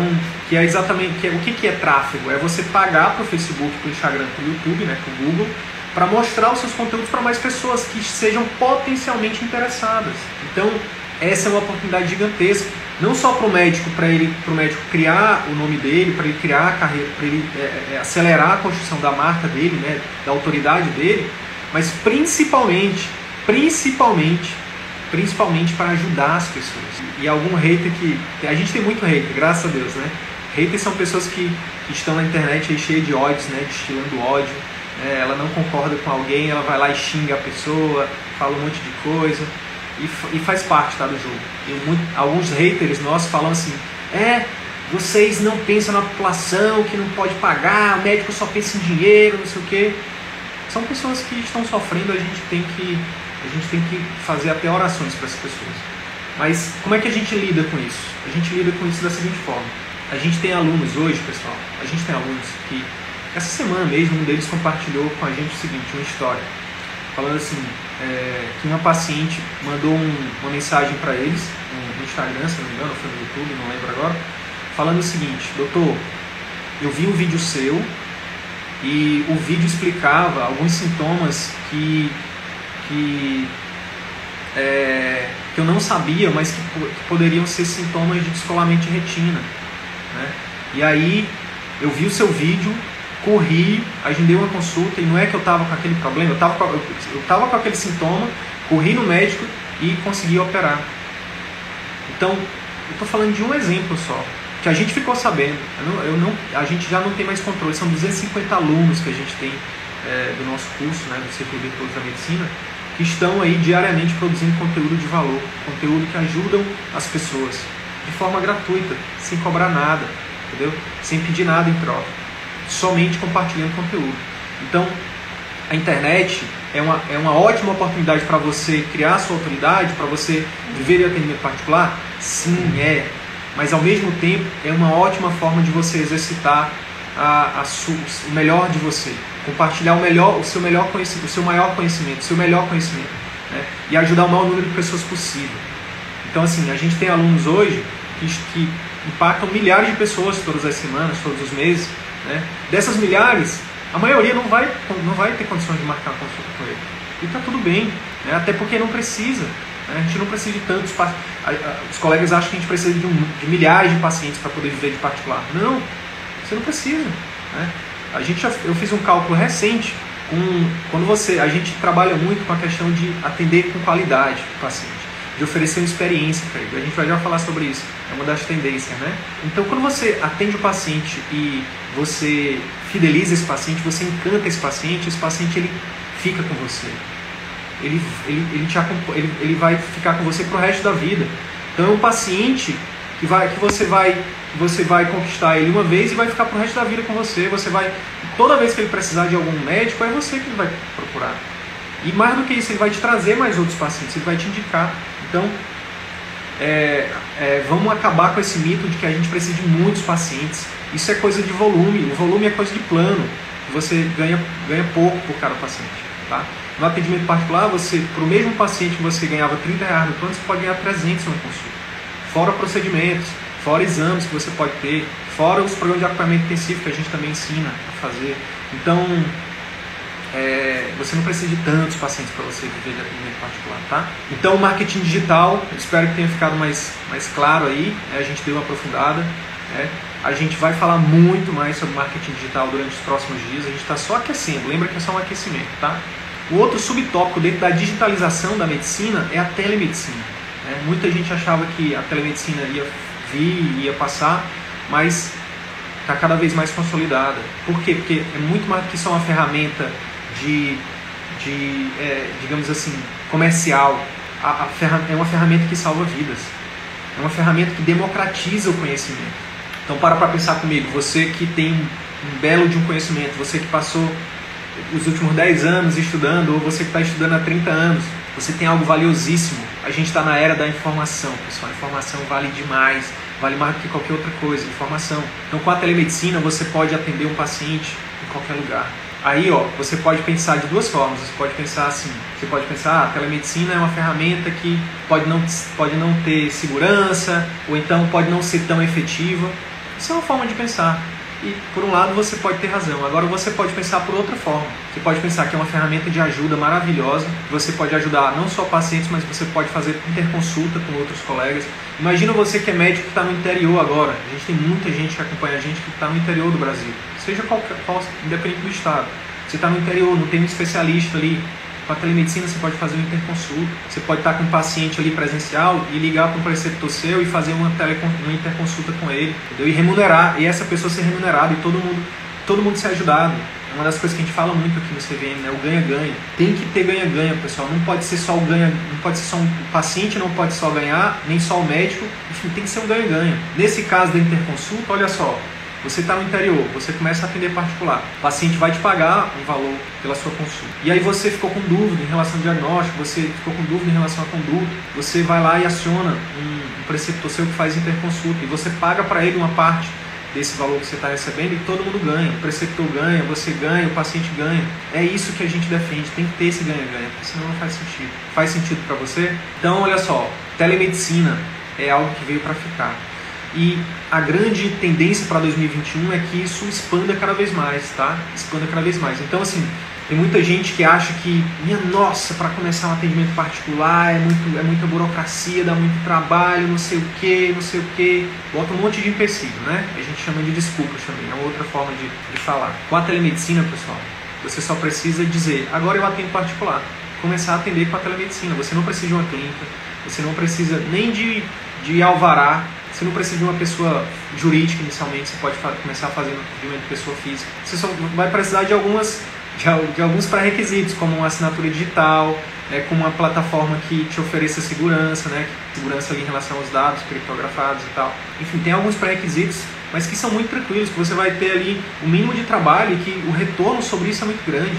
que é exatamente que é, o que, que é tráfego? É você pagar para o Facebook, para o Instagram, para o YouTube, né, para o Google, para mostrar os seus conteúdos para mais pessoas que sejam potencialmente interessadas. Então, essa é uma oportunidade gigantesca, não só para o médico, para ele, para o médico criar o nome dele, para ele criar a carreira, para ele é, é, acelerar a construção da marca dele, né, da autoridade dele, mas principalmente, principalmente principalmente para ajudar as pessoas. E algum hater que. A gente tem muito hater, graças a Deus, né? Haters são pessoas que, que estão na internet aí cheias de ódios, né? Destilando ódio. Né? Ela não concorda com alguém, ela vai lá e xinga a pessoa, fala um monte de coisa. E, e faz parte tá, do jogo. E muito, alguns haters nossos falam assim: é, vocês não pensam na população que não pode pagar, o médico só pensa em dinheiro, não sei o quê. São pessoas que estão sofrendo, a gente tem que a gente tem que fazer até orações para essas pessoas. Mas como é que a gente lida com isso? A gente lida com isso da seguinte forma. A gente tem alunos hoje, pessoal, a gente tem alunos que, essa semana mesmo, um deles compartilhou com a gente o seguinte, uma história, falando assim, é, que uma paciente mandou um, uma mensagem para eles, no Instagram, se não me engano, foi no YouTube, não lembro agora, falando o seguinte, doutor, eu vi um vídeo seu e o vídeo explicava alguns sintomas que que, é, que eu não sabia, mas que, que, poderiam ser sintomas de descolamento de retina. Né? E aí eu vi o seu vídeo, corri, agendei uma consulta e não é que eu estava com aquele problema, eu estava com, com aquele sintoma, corri no médico e consegui operar. Então, eu estou falando de um exemplo só, que a gente ficou sabendo. Eu não, eu não, a gente já não tem mais controle, são 250 alunos que a gente tem é, do nosso curso, né, do Círculo Virtuoso da Medicina, que estão aí diariamente produzindo conteúdo de valor, conteúdo que ajudam as pessoas de forma gratuita, sem cobrar nada, entendeu? Sem pedir nada em troca, somente compartilhando conteúdo. Então, a internet é uma, é uma ótima oportunidade para você criar sua autoridade, para você viver em atendimento particular? Sim, é. Mas ao mesmo tempo é uma ótima forma de você exercitar a, a o melhor de você, compartilhar o melhor, o seu melhor conhecimento, o seu maior conhecimento, o seu melhor conhecimento, né? e ajudar o maior número de pessoas possível. Então assim, a gente tem alunos hoje que, que impactam milhares de pessoas todas as semanas, todos os meses. Né? Dessas milhares, a maioria não vai, não vai ter condições de marcar consulta com ele. E está tudo bem, né? até porque não precisa. Né? A gente não precisa de tantos Os colegas acham que a gente precisa de, um, de milhares de pacientes para poder viver de particular. Não, você não precisa. Né? A gente já, eu fiz um cálculo recente com quando você a gente trabalha muito com a questão de atender com qualidade o paciente, de oferecer uma experiência para ele. A gente vai já falar sobre isso. É uma das tendências, né? Então, quando você atende o paciente e você fideliza esse paciente, você encanta esse paciente, esse paciente ele fica com você. Ele, ele, ele, te, ele, ele vai ficar com você pro resto da vida. Então é um paciente que, vai, que você vai você vai conquistar ele uma vez e vai ficar pro resto da vida com você. Você vai toda vez que ele precisar de algum médico é você que ele vai procurar. E mais do que isso, ele vai te trazer mais outros pacientes, ele vai te indicar. Então, é, é, vamos acabar com esse mito de que a gente precisa de muitos pacientes. Isso é coisa de volume. O volume é coisa de plano. Você ganha, ganha pouco por cada paciente. Tá? No atendimento particular, você, para o mesmo paciente que você ganhava 30 reais no plano, você pode ganhar 300 no consulta. Fora procedimentos, fora exames que você pode ter, fora os programas de acompanhamento intensivo que a gente também ensina a fazer. Então, é, você não precisa de tantos pacientes para você viver de atendimento particular, tá? Então, o marketing digital, espero que tenha ficado mais, mais claro aí, né? a gente deu uma aprofundada. Né? A gente vai falar muito mais sobre marketing digital durante os próximos dias, a gente está só aquecendo, lembra que é só um aquecimento, tá? O outro subtópico dentro da digitalização da medicina é a telemedicina. Né? Muita gente achava que a telemedicina ia vir, ia passar, mas está cada vez mais consolidada. Por quê? Porque é muito mais do que só uma ferramenta de, de é, digamos assim, comercial. A, a é uma ferramenta que salva vidas. É uma ferramenta que democratiza o conhecimento. Então para para pensar comigo, você que tem um belo de um conhecimento, você que passou os últimos 10 anos estudando, ou você que está estudando há 30 anos, você tem algo valiosíssimo. A gente está na era da informação, pessoal. A informação vale demais, vale mais do que qualquer outra coisa, informação. Então, com a telemedicina, você pode atender um paciente em qualquer lugar. Aí, ó, você pode pensar de duas formas. Você pode pensar assim: você pode pensar, ah, a telemedicina é uma ferramenta que pode não, pode não ter segurança, ou então pode não ser tão efetiva. Isso é uma forma de pensar. E por um lado você pode ter razão. Agora você pode pensar por outra forma. Você pode pensar que é uma ferramenta de ajuda maravilhosa. Você pode ajudar não só pacientes, mas você pode fazer interconsulta com outros colegas. Imagina você que é médico que está no interior agora. A gente tem muita gente que acompanha a gente que está no interior do Brasil. Seja qualquer, qual, independente do estado. Você está no interior, não tem um especialista ali com a telemedicina você pode fazer uma interconsulta. Você pode estar com um paciente ali presencial e ligar para um preceptor seu e fazer uma, uma interconsulta com ele. Entendeu? E remunerar. E essa pessoa ser remunerada e todo mundo, todo mundo ser ajudado. É uma das coisas que a gente fala muito aqui no CVM, né? O ganha-ganha. Tem que ter ganha-ganha, pessoal. Não pode ser só o ganha, não pode ser só um paciente não pode só ganhar, nem só o médico. Enfim, tem que ser um ganha-ganha. Nesse caso da interconsulta, olha só, você está no interior, você começa a atender particular. O paciente vai te pagar um valor pela sua consulta. E aí você ficou com dúvida em relação ao diagnóstico, você ficou com dúvida em relação à conduta, você vai lá e aciona um, preceptor seu que faz interconsulta e você paga para ele uma parte desse valor que você está recebendo e todo mundo ganha. O preceptor ganha, você ganha, o paciente ganha. É isso que a gente defende, tem que ter esse ganha-ganha, senão não faz sentido. Faz sentido para você? Então, olha só, telemedicina é algo que veio para ficar. E a grande tendência para 2021 é que isso expanda cada vez mais, tá? Expanda cada vez mais. Então, assim, tem muita gente que acha que, minha nossa, para começar um atendimento particular é, muito, é muita burocracia, dá muito trabalho, não sei o que, não sei o que. Bota um monte de empecilho, né? A gente chama de desculpas também, é outra forma de, de falar. Com a telemedicina, pessoal, você só precisa dizer, agora eu atendo particular. Começar a atender com a telemedicina. Você não precisa de uma clínica, você não precisa nem de, de alvará você não precisa de uma pessoa jurídica inicialmente, você pode começar fazendo de pessoa física. Você só vai precisar de algumas de, de alguns pré-requisitos, como uma assinatura digital, né, com uma plataforma que te ofereça segurança, né, segurança em relação aos dados criptografados e tal. Enfim, tem alguns pré-requisitos, mas que são muito tranquilos, que você vai ter ali o mínimo de trabalho e que o retorno sobre isso é muito grande.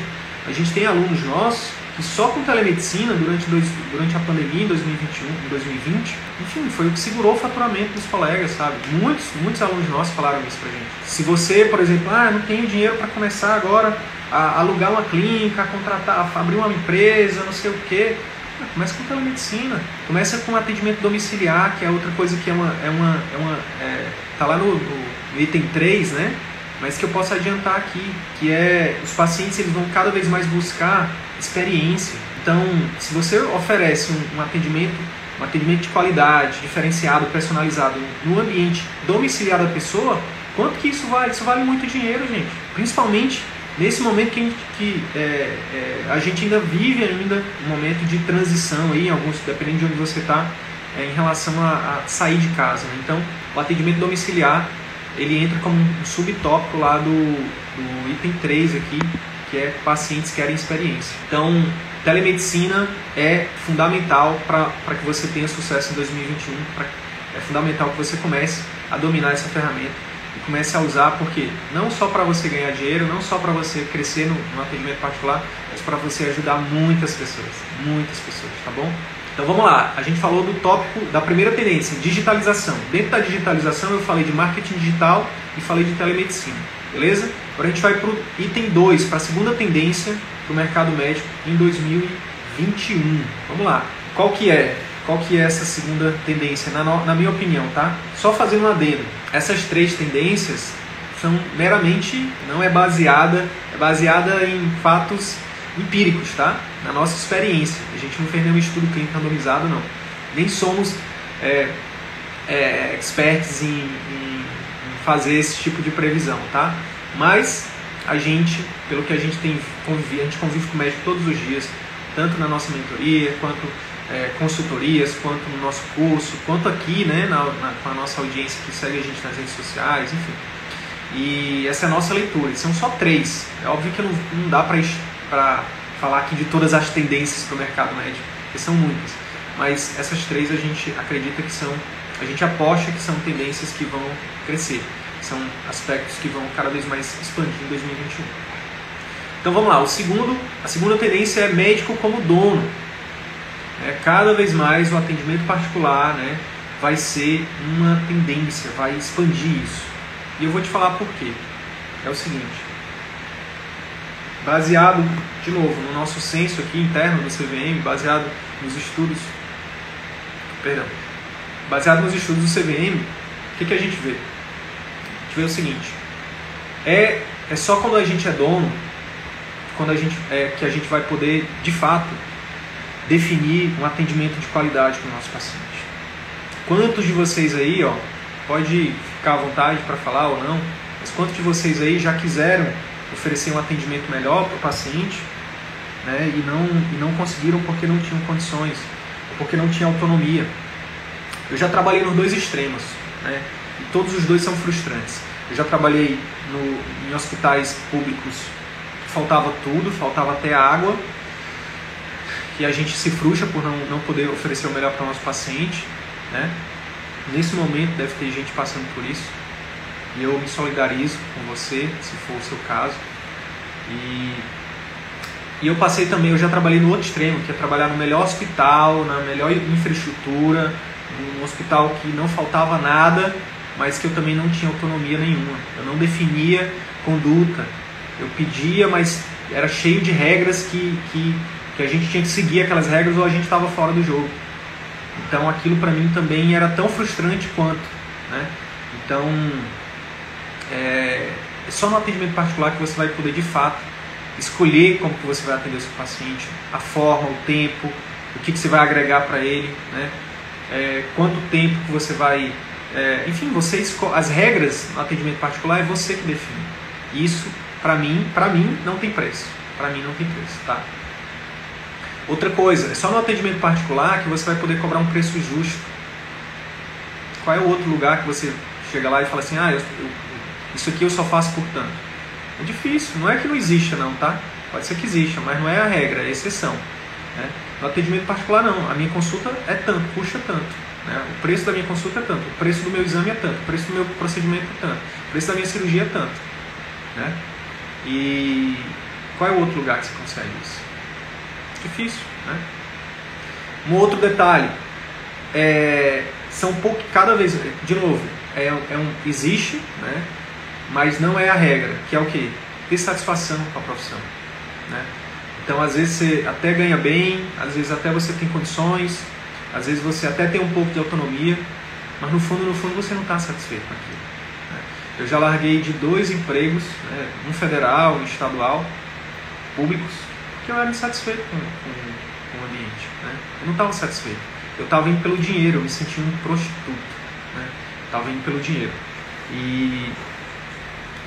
A gente tem alunos nossos que só com telemedicina durante, dois, durante a pandemia em 2021, em 2020, enfim, foi o que segurou o faturamento dos colegas, sabe? Muitos, muitos alunos nossos falaram isso pra gente. Se você, por exemplo, ah, não tenho dinheiro para começar agora a alugar uma clínica, a contratar, a abrir uma empresa, não sei o quê, ah, começa com telemedicina, começa com atendimento domiciliar, que é outra coisa que é uma. É uma, é uma é, tá lá no, no item 3, né? Mas que eu posso adiantar aqui, que é os pacientes eles vão cada vez mais buscar experiência. Então, se você oferece um, um atendimento, um atendimento de qualidade, diferenciado, personalizado no ambiente domiciliar da pessoa, quanto que isso vale? Isso vale muito dinheiro, gente. Principalmente nesse momento que, a gente, que é, é, a gente ainda vive ainda um momento de transição aí, alguns, dependendo de onde você está, é, em relação a, a, sair de casa. Né? Então, o atendimento domiciliar ele entra como um subtópico lá do, do item 3 aqui, que é pacientes querem experiência. Então, telemedicina é fundamental para que você tenha sucesso em 2021, pra, é fundamental que você comece a dominar essa ferramenta e comece a usar, porque não só para você ganhar dinheiro, não só para você crescer no, no atendimento particular, mas para você ajudar muitas pessoas, muitas pessoas, tá bom? Então vamos lá, a gente falou do tópico da primeira tendência, digitalização. Dentro da digitalização eu falei de marketing digital e falei de telemedicina, beleza? Agora a gente vai para o item 2, para a segunda tendência do mercado médico em 2021. Vamos lá, qual que é? Qual que é essa segunda tendência, na, na minha opinião, tá? Só fazendo um adendo. Essas três tendências são meramente, não é baseada, é baseada em fatos empíricos, tá? Na nossa experiência. A gente não fez nenhum estudo clínico randomizado, não. Nem somos é, é, experts em, em, fazer esse tipo de previsão, tá? Mas a gente, pelo que a gente tem convivido, a gente convive com o médico todos os dias, tanto na nossa mentoria quanto é, consultorias, quanto no nosso curso, quanto aqui, né, na, na, com a nossa audiência que segue a gente nas redes sociais, enfim. E essa é a nossa leitura. E são só três. É óbvio que não, não dá para falar aqui de todas as tendências para o mercado médico, porque são muitas. Mas essas três a gente acredita que são, a gente aposta que são tendências que vão crescer. São aspectos que vão cada vez mais expandir em 2021. Então vamos lá, o segundo, a segunda tendência é médico como dono. É, cada vez mais o atendimento particular né, vai ser uma tendência, vai expandir isso. E eu vou te falar por quê. É o seguinte, baseado, de novo, no nosso censo aqui interno do CVM, baseado nos estudos, perdão, baseado nos estudos do CVM, o que, que a gente vê? A gente vê o seguinte, é, é só quando a gente é dono, quando a gente, é, que a gente vai poder, de fato, definir um atendimento de qualidade para o nosso paciente. Quantos de vocês aí, ó, pode ficar à vontade para falar ou não, mas quantos de vocês aí já quiseram oferecer um atendimento melhor para o paciente né, e, não, e não conseguiram porque não tinham condições, porque não tinham autonomia? Eu já trabalhei nos dois extremos, né, e todos os dois são frustrantes. Eu já trabalhei no, em hospitais públicos faltava tudo, faltava até água, que a gente se frustra por não, não poder oferecer o melhor para o nosso paciente. Né? Nesse momento deve ter gente passando por isso. E eu me solidarizo com você, se for o seu caso. E, e eu passei também, eu já trabalhei no outro extremo, que é trabalhar no melhor hospital, na melhor infraestrutura, num hospital que não faltava nada, mas que eu também não tinha autonomia nenhuma. Eu não definia conduta. Eu pedia, mas era cheio de regras que, que que a gente tinha que seguir aquelas regras ou a gente estava fora do jogo. Então aquilo para mim também era tão frustrante quanto. Né? Então é, é só no atendimento particular que você vai poder de fato escolher como que você vai atender o seu paciente, a forma, o tempo, o que, que você vai agregar para ele, né? É, quanto tempo que você vai. É, enfim, você as regras no atendimento particular é você que define. Isso, para mim, para mim não tem preço. Para mim não tem preço, tá? Outra coisa, é só no atendimento particular que você vai poder cobrar um preço justo. Qual é o outro lugar que você chega lá e fala assim, ah, eu, eu, isso aqui eu só faço por tanto? É difícil, não é que não exista não, tá? Pode ser que exista, mas não é a regra, é a exceção. Né? No atendimento particular não, a minha consulta é tanto, custa tanto. Né? O preço da minha consulta é tanto, o preço do meu exame é tanto, o preço do meu procedimento é tanto, o preço da minha cirurgia é tanto. Né? E qual é o outro lugar que você consegue isso? Difícil, né? Um outro detalhe, é, são pouco, cada vez, de novo, é, é um, existe, né? mas não é a regra, que é o que? Ter satisfação com a profissão. Né? Então, às vezes você até ganha bem, às vezes até você tem condições, às vezes você até tem um pouco de autonomia, mas no fundo, no fundo você não está satisfeito com aquilo. Né? Eu já larguei de dois empregos, né? um federal, um estadual, públicos, porque eu era insatisfeito com, com, com o ambiente. Né? Eu não estava satisfeito. Eu estava indo pelo dinheiro, eu me sentia um prostituto. Né? Estava indo pelo dinheiro. E,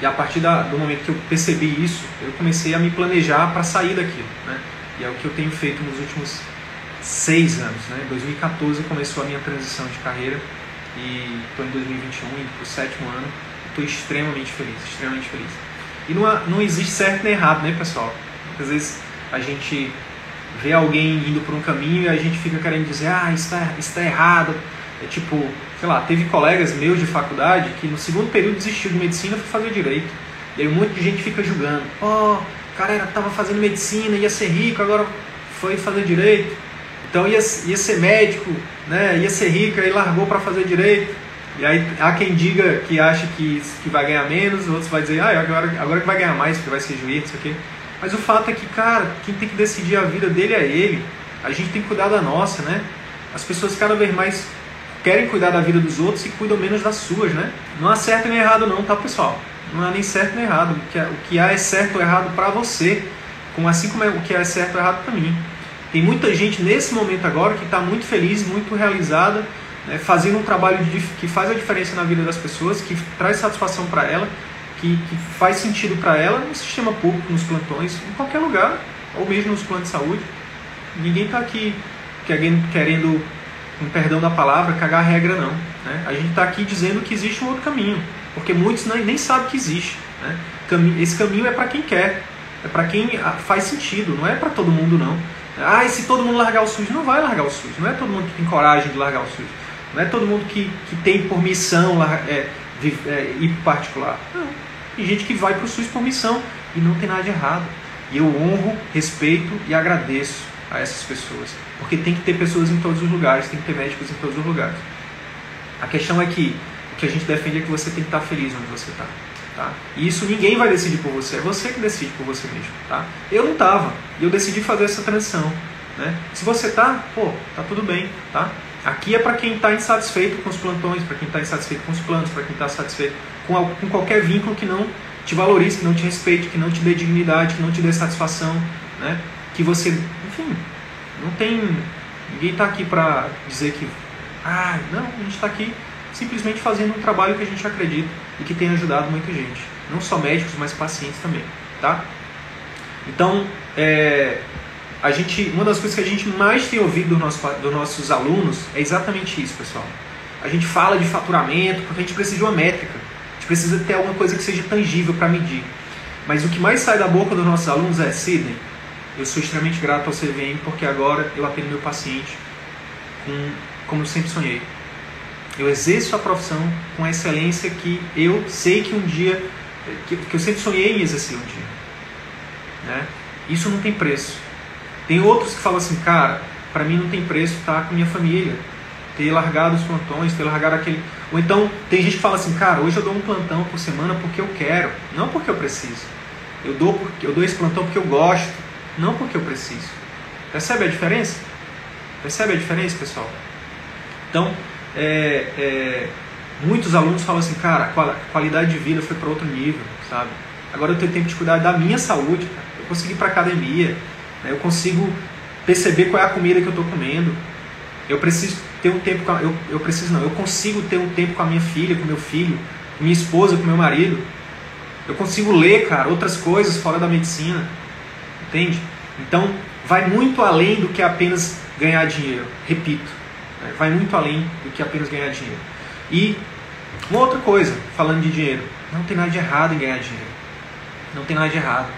e a partir da, do momento que eu percebi isso, eu comecei a me planejar para sair daquilo. Né? E é o que eu tenho feito nos últimos seis anos. Né? Em 2014 começou a minha transição de carreira e estou em 2021, indo para o sétimo ano. Estou extremamente feliz, extremamente feliz. E não, não existe certo nem errado, né, pessoal? Muitas vezes a gente vê alguém indo por um caminho e a gente fica querendo dizer, ah, isso está tá errado. É tipo, sei lá, teve colegas meus de faculdade que no segundo período desistiu de medicina e foi fazer direito. E aí um monte de gente fica julgando, ó, oh, cara estava fazendo medicina, ia ser rico, agora foi fazer direito. Então ia, ia ser médico, né? ia ser rico, aí largou para fazer direito. E aí há quem diga que acha que, que vai ganhar menos, outros vai dizer, ah, agora, agora que vai ganhar mais, porque vai ser juiz, isso aqui. Mas o fato é que, cara, quem tem que decidir a vida dele é ele. A gente tem que cuidar da nossa, né? As pessoas cada vez mais querem cuidar da vida dos outros e cuidam menos das suas, né? Não há certo nem errado não, tá, pessoal? Não há nem certo nem errado. O que, há é certo ou errado para você, como assim como é o que é certo ou errado para mim. Tem muita gente nesse momento agora que está muito feliz, muito realizada, né, fazendo um trabalho de, que faz a diferença na vida das pessoas, que traz satisfação para ela, que, que, faz sentido para ela no sistema público, nos plantões, em qualquer lugar, ou mesmo nos planos de saúde. Ninguém está aqui querendo, com perdão da palavra, cagar a regra, não. Né? A gente está aqui dizendo que existe um outro caminho, porque muitos nem, nem sabem que existe. Né? Esse caminho é para quem quer, é para quem ah, faz sentido, não é para todo mundo, não. Ah, e se todo mundo largar o SUS? Não vai largar o SUS. Não é todo mundo que tem coragem de largar o SUS. Não é todo mundo que, que tem por missão é, de, é, ir para particular. Não. Tem gente que vai para o SUS por missão e não tem nada de errado. E eu honro, respeito e agradeço a essas pessoas. Porque tem que ter pessoas em todos os lugares, tem que ter médicos em todos os lugares. A questão é que o que a gente defende é que você tem que estar feliz onde você está. Tá? E isso ninguém vai decidir por você, é você que decide por você mesmo. Tá? Eu não estava, e eu decidi fazer essa transição. Né? Se você tá, pô, tá tudo bem. Tá? Aqui é para quem está insatisfeito com os plantões, para quem está insatisfeito com os planos, para quem está satisfeito com, com qualquer vínculo que não te valorize, que não te respeite, que não te dê dignidade, que não te dê satisfação, né? que você, enfim, não tem. Ninguém está aqui para dizer que, ah, não, a gente está aqui simplesmente fazendo um trabalho que a gente acredita e que tem ajudado muita gente. Não só médicos, mas pacientes também, tá? Então, é, a gente, uma das coisas que a gente mais tem ouvido dos nossos, dos nossos alunos é exatamente isso, pessoal. A gente fala de faturamento porque a gente precisa de uma métrica. A gente precisa ter alguma coisa que seja tangível para medir. Mas o que mais sai da boca dos nossos alunos é, Sidney, eu sou extremamente grato ao CVM porque agora eu atendo meu paciente com, como eu sempre sonhei. Eu exerço a profissão com a excelência que eu sei que um dia, que, que eu sempre sonhei em exercer um dia. Né? Isso não tem preço. Tem outros que falam assim, cara, para mim não tem preço estar com minha família, ter largado os plantões, ter largado aquele. Ou então tem gente que fala assim, cara, hoje eu dou um plantão por semana porque eu quero, não porque eu preciso. Eu dou, porque, eu dou esse plantão porque eu gosto, não porque eu preciso. Percebe a diferença? Percebe a diferença, pessoal? Então, é, é, muitos alunos falam assim, cara, a qualidade de vida foi para outro nível, sabe? Agora eu tenho tempo de cuidar da minha saúde, cara. eu consigo ir para academia, né? eu consigo perceber qual é a comida que eu estou comendo, eu preciso ter um tempo, com a, eu, eu preciso não, eu consigo ter um tempo com a minha filha, com meu filho, com minha esposa, com meu marido, eu consigo ler, cara, outras coisas fora da medicina, entende? Então, vai muito além do que apenas ganhar dinheiro, repito. Né? Vai muito além do que apenas ganhar dinheiro. E uma outra coisa, falando de dinheiro, não tem nada de errado em ganhar dinheiro. Não tem nada de errado.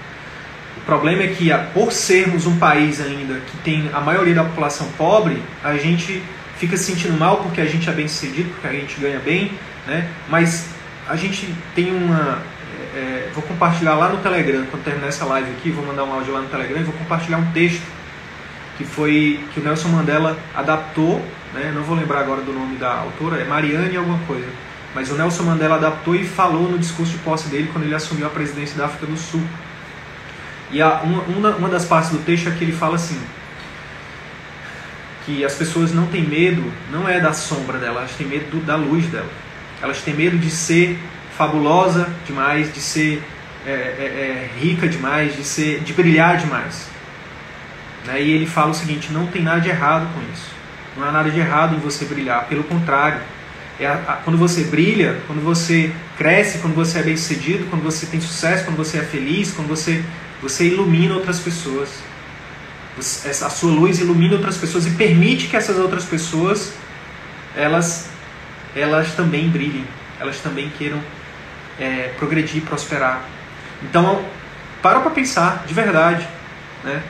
O problema é que, por sermos um país ainda que tem a maioria da população pobre, a gente fica se sentindo mal porque a gente é bem sucedido, porque a gente ganha bem, né? mas a gente tem uma. É, vou compartilhar lá no Telegram, quando terminar essa live aqui, vou mandar um áudio lá no Telegram e vou compartilhar um texto que foi que o Nelson Mandela adaptou né? não vou lembrar agora do nome da autora, é Mariane alguma coisa. Mas o Nelson Mandela adaptou e falou no discurso de posse dele quando ele assumiu a presidência da África do Sul. E a, uma, uma, das partes do texto é que ele fala assim: que as pessoas não têm medo, não é da sombra dela, elas têm medo do, da luz dela. Elas têm medo de ser fabulosa demais, de ser é, é, é, rica demais, de ser, de brilhar demais. Né? E ele fala o seguinte: não tem nada de errado com isso. Não há nada de errado em você brilhar. Pelo contrário, é a, a, quando você brilha, quando você cresce, quando você é bem sucedido, quando você tem sucesso, quando você é feliz, quando você, você ilumina outras pessoas. a sua luz ilumina outras pessoas e permite que essas outras pessoas elas, elas também brilhem, elas também queiram é, progredir, prosperar. Então, para para pensar, de verdade, né?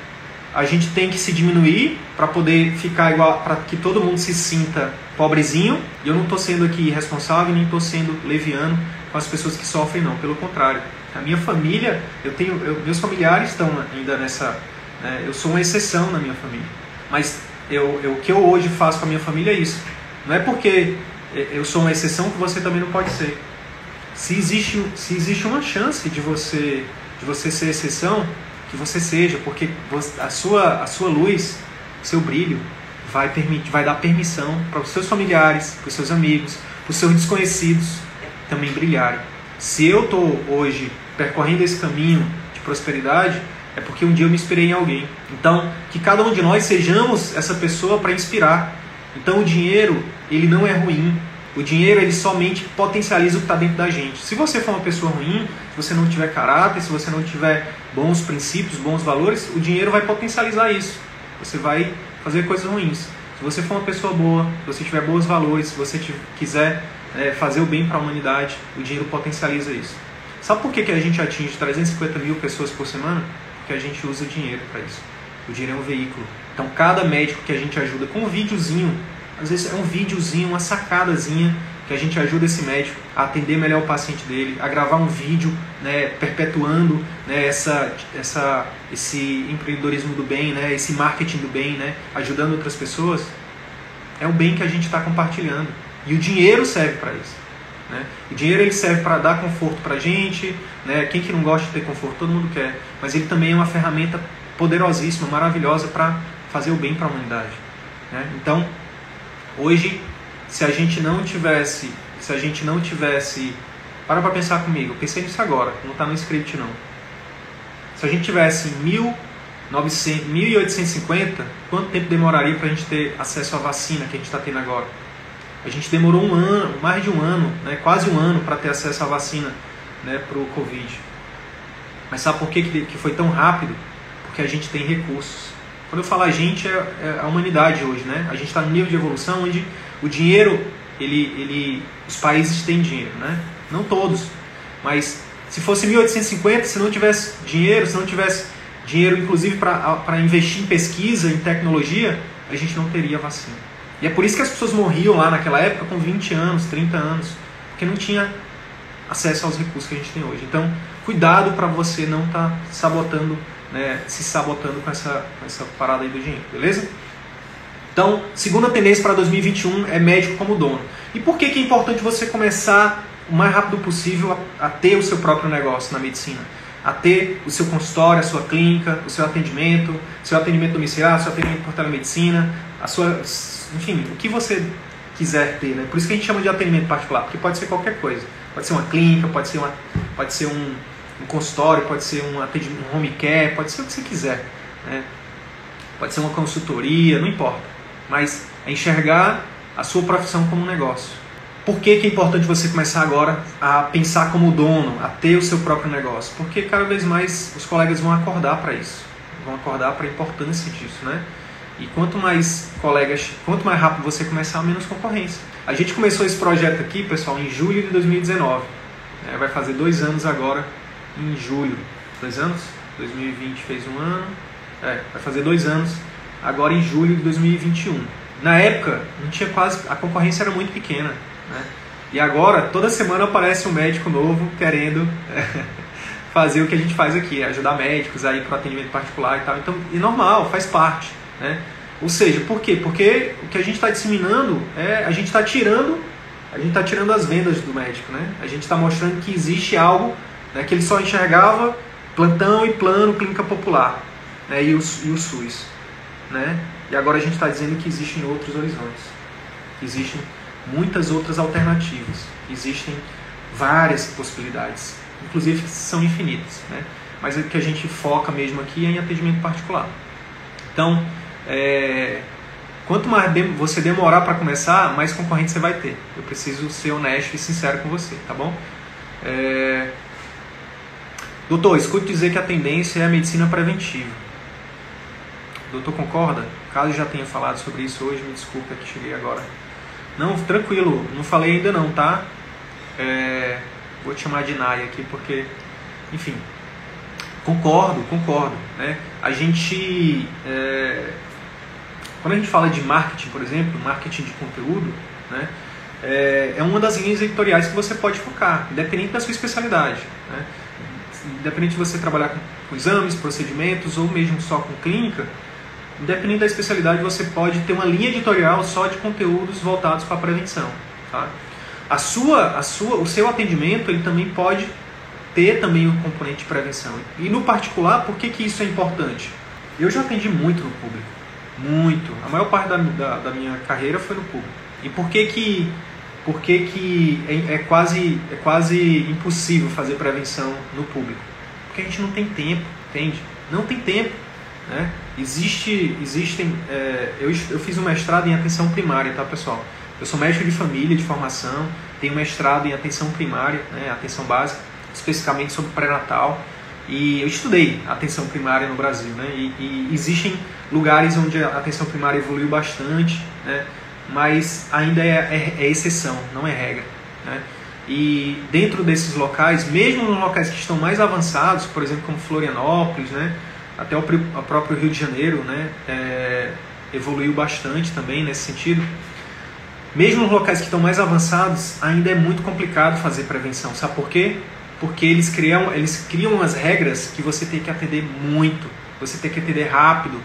A gente tem que se diminuir para poder ficar igual, para que todo mundo se sinta pobrezinho. E eu não estou sendo aqui irresponsável, nem estou sendo leviano com as pessoas que sofrem, não. Pelo contrário, a minha família, eu tenho, eu, meus familiares estão ainda nessa. Né, eu sou uma exceção na minha família. Mas eu, eu, o que eu hoje faço com a minha família é isso. Não é porque eu sou uma exceção que você também não pode ser. Se existe, se existe uma chance de você, de você ser exceção, que você seja, porque a sua, a sua luz, seu brilho, vai, permitir, vai dar permissão para os seus familiares, para os seus amigos, para os seus desconhecidos também brilharem. Se eu estou hoje percorrendo esse caminho de prosperidade, é porque um dia eu me inspirei em alguém. Então, que cada um de nós sejamos essa pessoa para inspirar. Então, o dinheiro, ele não é ruim. O dinheiro, ele somente potencializa o que está dentro da gente. Se você for uma pessoa ruim, se você não tiver caráter, se você não tiver bons princípios, bons valores, o dinheiro vai potencializar isso. Você vai fazer coisas ruins. Se você for uma pessoa boa, se você tiver bons valores, se você quiser é, fazer o bem para a humanidade, o dinheiro potencializa isso. Sabe por que, que a gente atinge 350 mil pessoas por semana? Porque a gente usa o dinheiro para isso. O dinheiro é um veículo. Então, cada médico que a gente ajuda com um videozinho, às vezes é um videozinho, uma sacadazinha, que a gente ajuda esse médico a atender melhor o paciente dele, a gravar um vídeo, né, perpetuando né, essa, essa, esse empreendedorismo do bem, né, esse marketing do bem, né, ajudando outras pessoas, é o bem que a gente está compartilhando. E o dinheiro serve para isso. Né? O dinheiro ele serve para dar conforto para a gente, né? quem que não gosta de ter conforto, todo mundo quer, mas ele também é uma ferramenta poderosíssima, maravilhosa para fazer o bem para a humanidade. Né? Então, hoje se a gente não tivesse, se a gente não tivesse, para para pensar comigo, eu pensei nisso agora, não está no script não. Se a gente tivesse 1900, 1850, quanto tempo demoraria para a gente ter acesso à vacina que a gente está tendo agora? A gente demorou um ano, mais de um ano, né, quase um ano para ter acesso à vacina né, para o Covid. Mas sabe por que, que foi tão rápido? Porque a gente tem recursos. Quando eu falo a gente, é, é a humanidade hoje, né? A gente está no nível de evolução onde o dinheiro, ele, ele, os países têm dinheiro, né? Não todos, mas se fosse 1850, se não tivesse dinheiro, se não tivesse dinheiro, inclusive para investir em pesquisa, em tecnologia, a gente não teria vacina. E é por isso que as pessoas morriam lá naquela época com 20 anos, 30 anos, porque não tinha acesso aos recursos que a gente tem hoje. Então, cuidado para você não estar tá sabotando, né, se sabotando com essa, com essa parada aí do dinheiro, beleza? Então, segunda tendência para 2021 é médico como dono. E por que, que é importante você começar o mais rápido possível a, a ter o seu próprio negócio na medicina? A ter o seu consultório, a sua clínica, o seu atendimento, seu atendimento domiciliar, seu atendimento por telemedicina, a sua, enfim, o que você quiser ter, né? Por isso que a gente chama de atendimento particular, porque pode ser qualquer coisa. Pode ser uma clínica, pode ser, uma, pode ser um, um consultório, pode ser um um home care, pode ser o que você quiser, né? Pode ser uma consultoria, não importa mas é enxergar a sua profissão como um negócio. Por que, que é importante você começar agora a pensar como dono, a ter o seu próprio negócio? Porque cada vez mais os colegas vão acordar para isso, vão acordar para a importância disso, né? E quanto mais colegas, quanto mais rápido você começar, menos concorrência. A gente começou esse projeto aqui, pessoal, em julho de 2019. É, vai fazer dois anos agora, em julho. Dois anos? 2020 fez um ano. É, vai fazer dois anos agora em julho de 2021. Na época, não tinha quase, a concorrência era muito pequena, né? E agora, toda semana aparece um médico novo querendo <laughs> fazer o que a gente faz aqui, ajudar médicos a ir para atendimento particular e tal. Então, é normal, faz parte, né? Ou seja, por quê? Porque o que a gente está disseminando é a gente está tirando a gente está tirando as vendas do médico, né? A gente está mostrando que existe algo né, que ele só enxergava plantão e plano, clínica popular, né? E o, e o SUS né? E agora a gente está dizendo que existem outros horizontes, existem muitas outras alternativas, existem várias possibilidades, inclusive são infinitas, né? Mas o que a gente foca mesmo aqui é em atendimento particular. Então, é, quanto mais de, você demorar para começar, mais concorrente você vai ter. Eu preciso ser honesto e sincero com você, tá bom? É, doutor, escute dizer que a tendência é a medicina preventiva. Doutor, concorda? Caso já tenha falado sobre isso hoje, me desculpa que cheguei agora. Não, tranquilo, não falei ainda não, tá? É, vou te chamar de Naya aqui porque, enfim, concordo, concordo. Né? A gente, é, quando a gente fala de marketing, por exemplo, marketing de conteúdo, né? É, é uma das linhas editoriais que você pode focar, independente da sua especialidade. Né? Independente de você trabalhar com, com exames, procedimentos ou mesmo só com clínica, independente da especialidade, você pode ter uma linha editorial só de conteúdos voltados para a prevenção. Tá? A sua, a sua, o seu atendimento ele também pode ter também um componente de prevenção. E no particular, por que, que isso é importante? Eu já atendi muito no público, muito. A maior parte da, da, da minha carreira foi no público. E por que que, por que, que é, é, quase, é quase impossível fazer prevenção no público? Porque a gente não tem tempo, entende? Não tem tempo. Né? Existe, existem. É, eu, eu fiz um mestrado em atenção primária, tá pessoal? Eu sou médico de família de formação, tenho mestrado em atenção primária, né, atenção básica, especificamente sobre pré-natal. E eu estudei atenção primária no Brasil, né? E, e, existem lugares onde a atenção primária evoluiu bastante, né? Mas ainda é, é, é exceção, não é regra, né? E dentro desses locais, mesmo nos locais que estão mais avançados, por exemplo, como Florianópolis, né? até o, próprio Rio de Janeiro né, é, evoluiu bastante também nesse sentido. Mesmo nos locais que estão mais avançados, ainda é muito complicado fazer prevenção. Sabe por quê? Porque eles criam, eles criam umas regras que você tem que atender muito, você tem que atender rápido.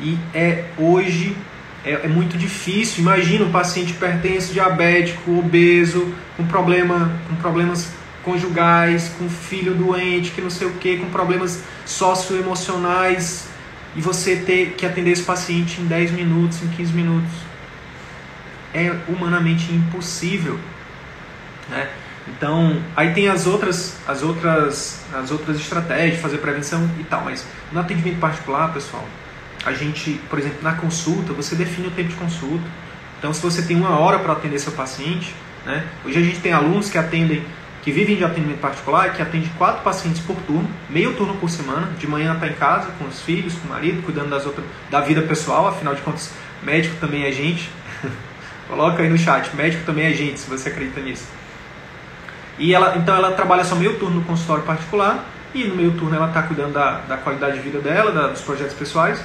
E é hoje é, é muito difícil. Imagina um paciente hipertenso, diabético, obeso, com problema, com problemas conjugais, com filho doente, que não sei o que, com problemas socioemocionais, e você ter que atender esse paciente em 10 minutos, em 15 minutos. É humanamente impossível. Né? Então, aí tem as outras, as outras, as outras estratégias fazer prevenção e tal, mas no atendimento particular, pessoal, a gente, por exemplo, na consulta, você define o tempo de consulta. Então, se você tem uma hora para atender seu paciente, né? hoje a gente tem alunos que atendem que vivem de atendimento particular, que atende quatro pacientes por turno, meio turno por semana, de manhã está em casa, com os filhos, com o marido, cuidando das outras, da vida pessoal, afinal de contas, médico também é gente. <laughs> Coloca aí no chat, médico também é gente, se você acredita nisso. E ela, então ela trabalha só meio turno no consultório particular, e no meio turno ela está cuidando da, da qualidade de vida dela, da, dos projetos pessoais,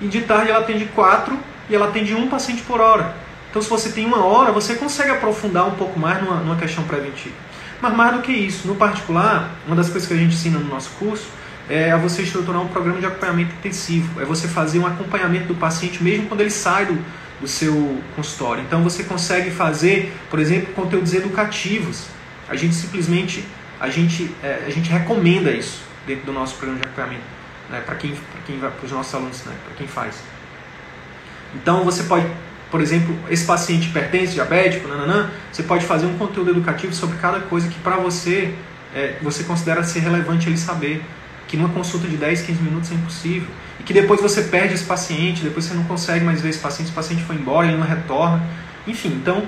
e de tarde ela atende quatro, e ela atende um paciente por hora. Então se você tem uma hora, você consegue aprofundar um pouco mais numa, numa questão preventiva. Mas mais do que isso, no particular, uma das coisas que a gente ensina no nosso curso é você estruturar um programa de acompanhamento intensivo. É você fazer um acompanhamento do paciente mesmo quando ele sai do, do seu consultório. Então você consegue fazer, por exemplo, conteúdos educativos. A gente simplesmente, a gente, é, a gente recomenda isso dentro do nosso programa de acompanhamento, né, para quem, quem vai, para os nossos alunos, né, para quem faz. Então você pode por exemplo, esse paciente hipertenso, diabético, nananã, você pode fazer um conteúdo educativo sobre cada coisa que para você é, você considera ser relevante ele saber. Que numa consulta de 10, 15 minutos é impossível. E que depois você perde esse paciente, depois você não consegue mais ver esse paciente, esse paciente foi embora, ele não retorna. Enfim, então,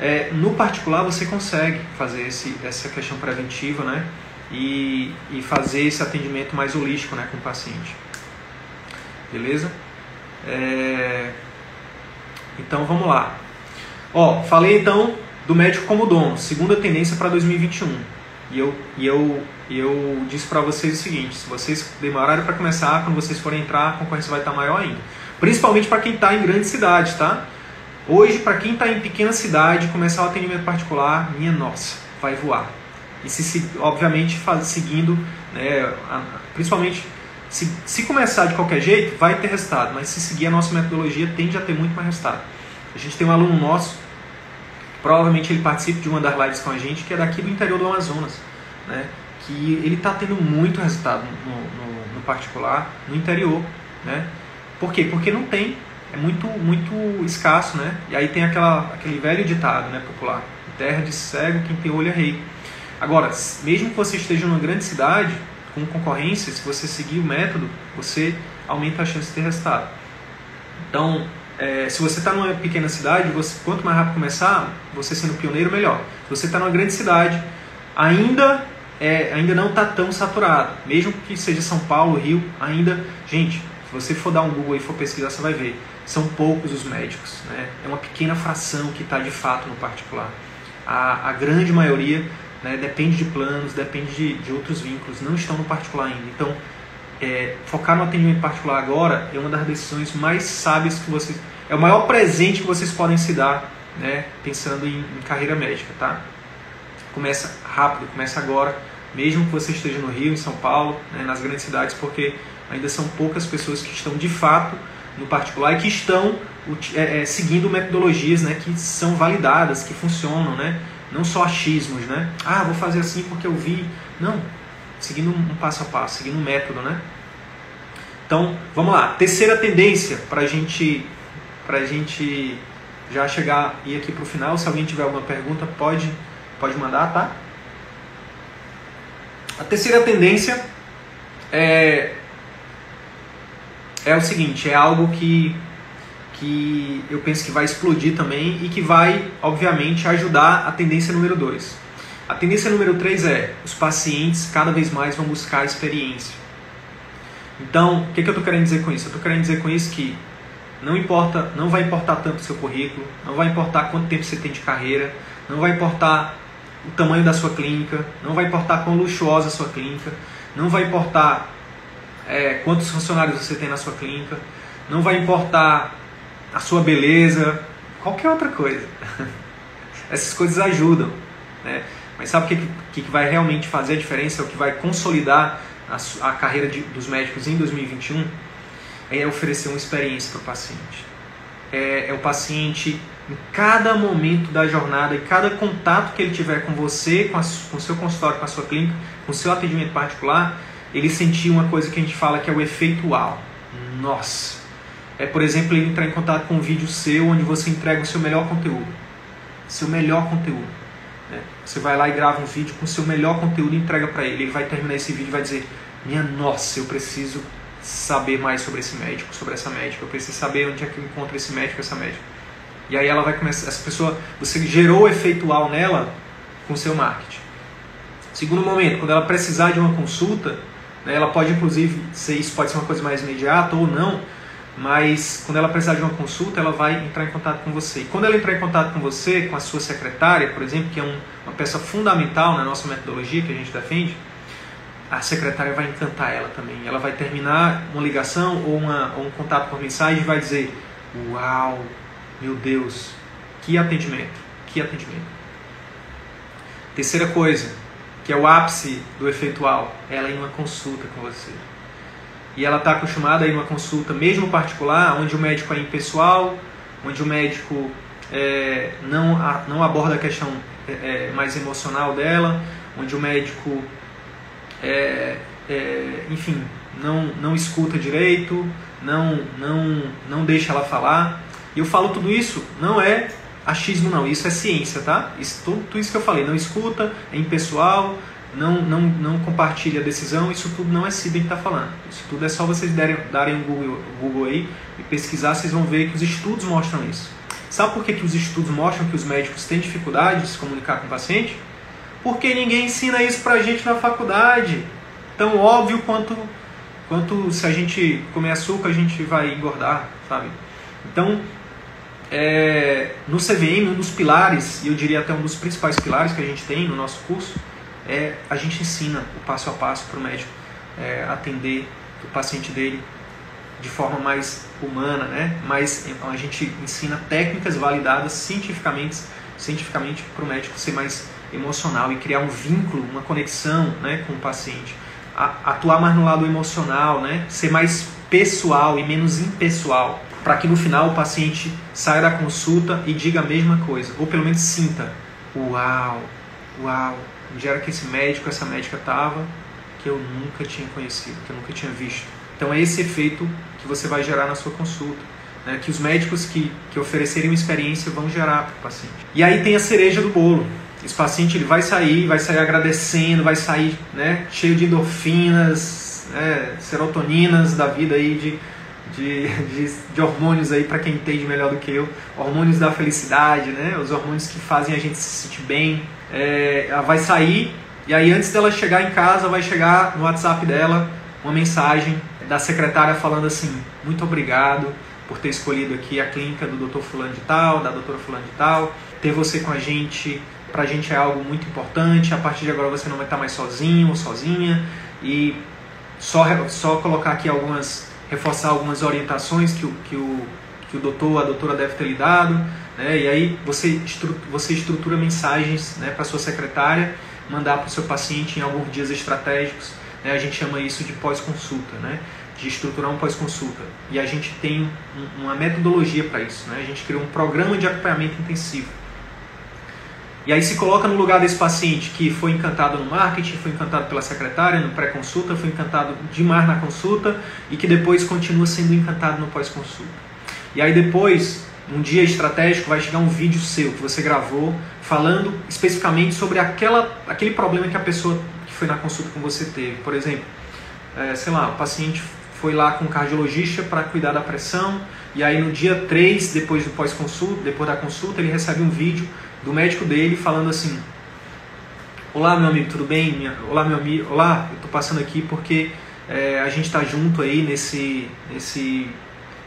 é, no particular você consegue fazer esse, essa questão preventiva, né? E, e fazer esse atendimento mais holístico né, com o paciente. Beleza? É... Então vamos lá. Ó, falei então do médico como dono, segunda tendência para 2021. E eu, e eu, eu disse para vocês o seguinte: se vocês demorarem para começar, quando vocês forem entrar, a concorrência vai estar tá maior ainda. Principalmente para quem está em grande cidade, tá? Hoje, para quem está em pequena cidade, começar o atendimento particular, minha nossa, vai voar. E se, obviamente, faz, seguindo, né, principalmente se, se começar de qualquer jeito, vai ter resultado, mas se seguir a nossa metodologia, tende a ter muito mais resultado. A gente tem um aluno nosso, provavelmente ele participa de uma das lives com a gente, que é daqui do interior do Amazonas, né? que ele está tendo muito resultado no, no, no, particular, no interior. Né? Por quê? Porque não tem, é muito, muito escasso, né? E aí tem aquela, aquele velho ditado né, popular, terra de cego, quem tem olho é rei. Agora, mesmo que você esteja numa grande cidade, com concorrência, se você seguir o método, você aumenta a chance de ter resultado. Então, é, se você está numa pequena cidade, você, quanto mais rápido começar, você sendo pioneiro, melhor. Se você está numa grande cidade, ainda é, ainda não está tão saturado. Mesmo que seja São Paulo, Rio, ainda. Gente, se você for dar um Google e for pesquisar, você vai ver. São poucos os médicos. Né? É uma pequena fração que está de fato no particular. A, a grande maioria né, depende de planos, depende de, de outros vínculos, não estão no particular ainda. Então, é, focar no atendimento particular agora é uma das decisões mais sábias que vocês. É o maior presente que vocês podem se dar, né, pensando em, em carreira médica, tá? Começa rápido, começa agora, mesmo que você esteja no Rio, em São Paulo, né, nas grandes cidades, porque ainda são poucas pessoas que estão de fato no particular e que estão é, é, seguindo metodologias né, que são validadas, que funcionam, né? Não só achismos, né? Ah, vou fazer assim porque eu vi. Não, seguindo um passo a passo, seguindo um método, né? Então, vamos lá. Terceira tendência para gente, a gente já chegar e ir aqui para o final. Se alguém tiver alguma pergunta, pode, pode mandar, tá? A terceira tendência é, é o seguinte, é algo que, que eu penso que vai explodir também e que vai, obviamente, ajudar a tendência número 2. A tendência número 3 é os pacientes cada vez mais vão buscar experiência. Então, o que, que eu estou querendo dizer com isso? Eu estou querendo dizer com isso que não importa, não vai importar tanto o seu currículo, não vai importar quanto tempo você tem de carreira, não vai importar o tamanho da sua clínica, não vai importar quão luxuosa a sua clínica, não vai importar é, quantos funcionários você tem na sua clínica, não vai importar a sua beleza, qualquer outra coisa. Essas coisas ajudam, né? Mas sabe o que, que, que vai realmente fazer a diferença, o que vai consolidar a, a carreira de, dos médicos em 2021? É oferecer uma experiência para o paciente. É, é o paciente, em cada momento da jornada, em cada contato que ele tiver com você, com, com o seu consultório, com a sua clínica, com o seu atendimento particular, ele sentir uma coisa que a gente fala que é o efeito uau. Nossa! É, por exemplo, entrar em contato com um vídeo seu onde você entrega o seu melhor conteúdo. Seu melhor conteúdo. Né? Você vai lá e grava um vídeo com o seu melhor conteúdo e entrega para ele. Ele vai terminar esse vídeo e vai dizer: Minha nossa, eu preciso saber mais sobre esse médico, sobre essa médica. Eu preciso saber onde é que eu encontro esse médico, essa médica. E aí ela vai começar. Essa pessoa, você gerou o efeitual nela com o seu marketing. Segundo momento, quando ela precisar de uma consulta, né, ela pode inclusive ser isso pode ser uma coisa mais imediata ou não mas quando ela precisar de uma consulta, ela vai entrar em contato com você. E quando ela entrar em contato com você, com a sua secretária, por exemplo, que é um, uma peça fundamental na nossa metodologia que a gente defende, a secretária vai encantar ela também. Ela vai terminar uma ligação ou, uma, ou um contato por mensagem e vai dizer: Uau, meu Deus, que atendimento, que atendimento. Terceira coisa, que é o ápice do efeitual, ela em uma consulta com você e ela está acostumada a ir numa consulta, mesmo particular, onde o médico é impessoal, onde o médico é, não, a, não aborda a questão é, é, mais emocional dela, onde o médico, é, é, enfim, não, não escuta direito, não, não, não deixa ela falar. E eu falo tudo isso, não é achismo não, isso é ciência, tá? Isso, tudo, tudo isso que eu falei, não escuta, é impessoal, não, não, não compartilha a decisão, isso tudo não é Siden que está falando. Isso tudo é só vocês derem, darem um Google, Google aí e pesquisar, vocês vão ver que os estudos mostram isso. Sabe por que, que os estudos mostram que os médicos têm dificuldade de se comunicar com o paciente? Porque ninguém ensina isso pra gente na faculdade. Tão óbvio quanto, quanto se a gente comer açúcar a gente vai engordar, sabe? Então, é, no CVM, um dos pilares, e eu diria até um dos principais pilares que a gente tem no nosso curso, é a gente ensina o passo a passo para o médico é, atender o paciente dele de forma mais humana, né? Mas então, a gente ensina técnicas validadas cientificamente, cientificamente para o médico ser mais emocional e criar um vínculo, uma conexão, né, com o paciente, a, atuar mais no lado emocional, né? Ser mais pessoal e menos impessoal, para que no final o paciente saia da consulta e diga a mesma coisa, ou pelo menos sinta, uau, uau, onde era que esse médico, essa médica estava, que eu nunca tinha conhecido, que eu nunca tinha visto. Então é esse efeito que você vai gerar na sua consulta. Né? Que os médicos que, que oferecerem uma experiência vão gerar para o paciente. E aí tem a cereja do bolo. Esse paciente ele vai sair, vai sair agradecendo, vai sair né, cheio de endorfinas, né, serotoninas da vida aí de, de, de, de hormônios aí para quem entende melhor do que eu, hormônios da felicidade, né? Os hormônios que fazem a gente se sentir bem. É, ela vai sair e aí antes dela chegar em casa vai chegar no WhatsApp dela uma mensagem da secretária falando assim: muito obrigado por ter escolhido aqui a clínica do Dr. Fulano de Tal, da doutora Fulano de Tal, ter você com a gente pra gente é algo muito importante. A partir de agora você não vai estar mais sozinho ou sozinha e só só colocar aqui algumas reforçar algumas orientações que o, que o, que o doutor, a doutora deve ter lhe dado, né? e aí você, você estrutura mensagens né, para sua secretária, mandar para o seu paciente em alguns dias estratégicos, né? a gente chama isso de pós-consulta, né? de estruturar um pós-consulta. E a gente tem um, uma metodologia para isso, né? a gente criou um programa de acompanhamento intensivo. E aí se coloca no lugar desse paciente que foi encantado no marketing, foi encantado pela secretária no pré-consulta, foi encantado demais na consulta e que depois continua sendo encantado no pós-consulta. E aí depois, um dia estratégico, vai chegar um vídeo seu que você gravou falando especificamente sobre aquela, aquele problema que a pessoa que foi na consulta com você teve. Por exemplo, é, sei lá, o paciente foi lá com o cardiologista para cuidar da pressão e aí no dia 3, depois do pós-consulta, depois da consulta, ele recebe um vídeo do médico dele falando assim: Olá, meu amigo, tudo bem? Minha... Olá, meu amigo, olá, eu estou passando aqui porque é, a gente está junto aí nesse, nesse,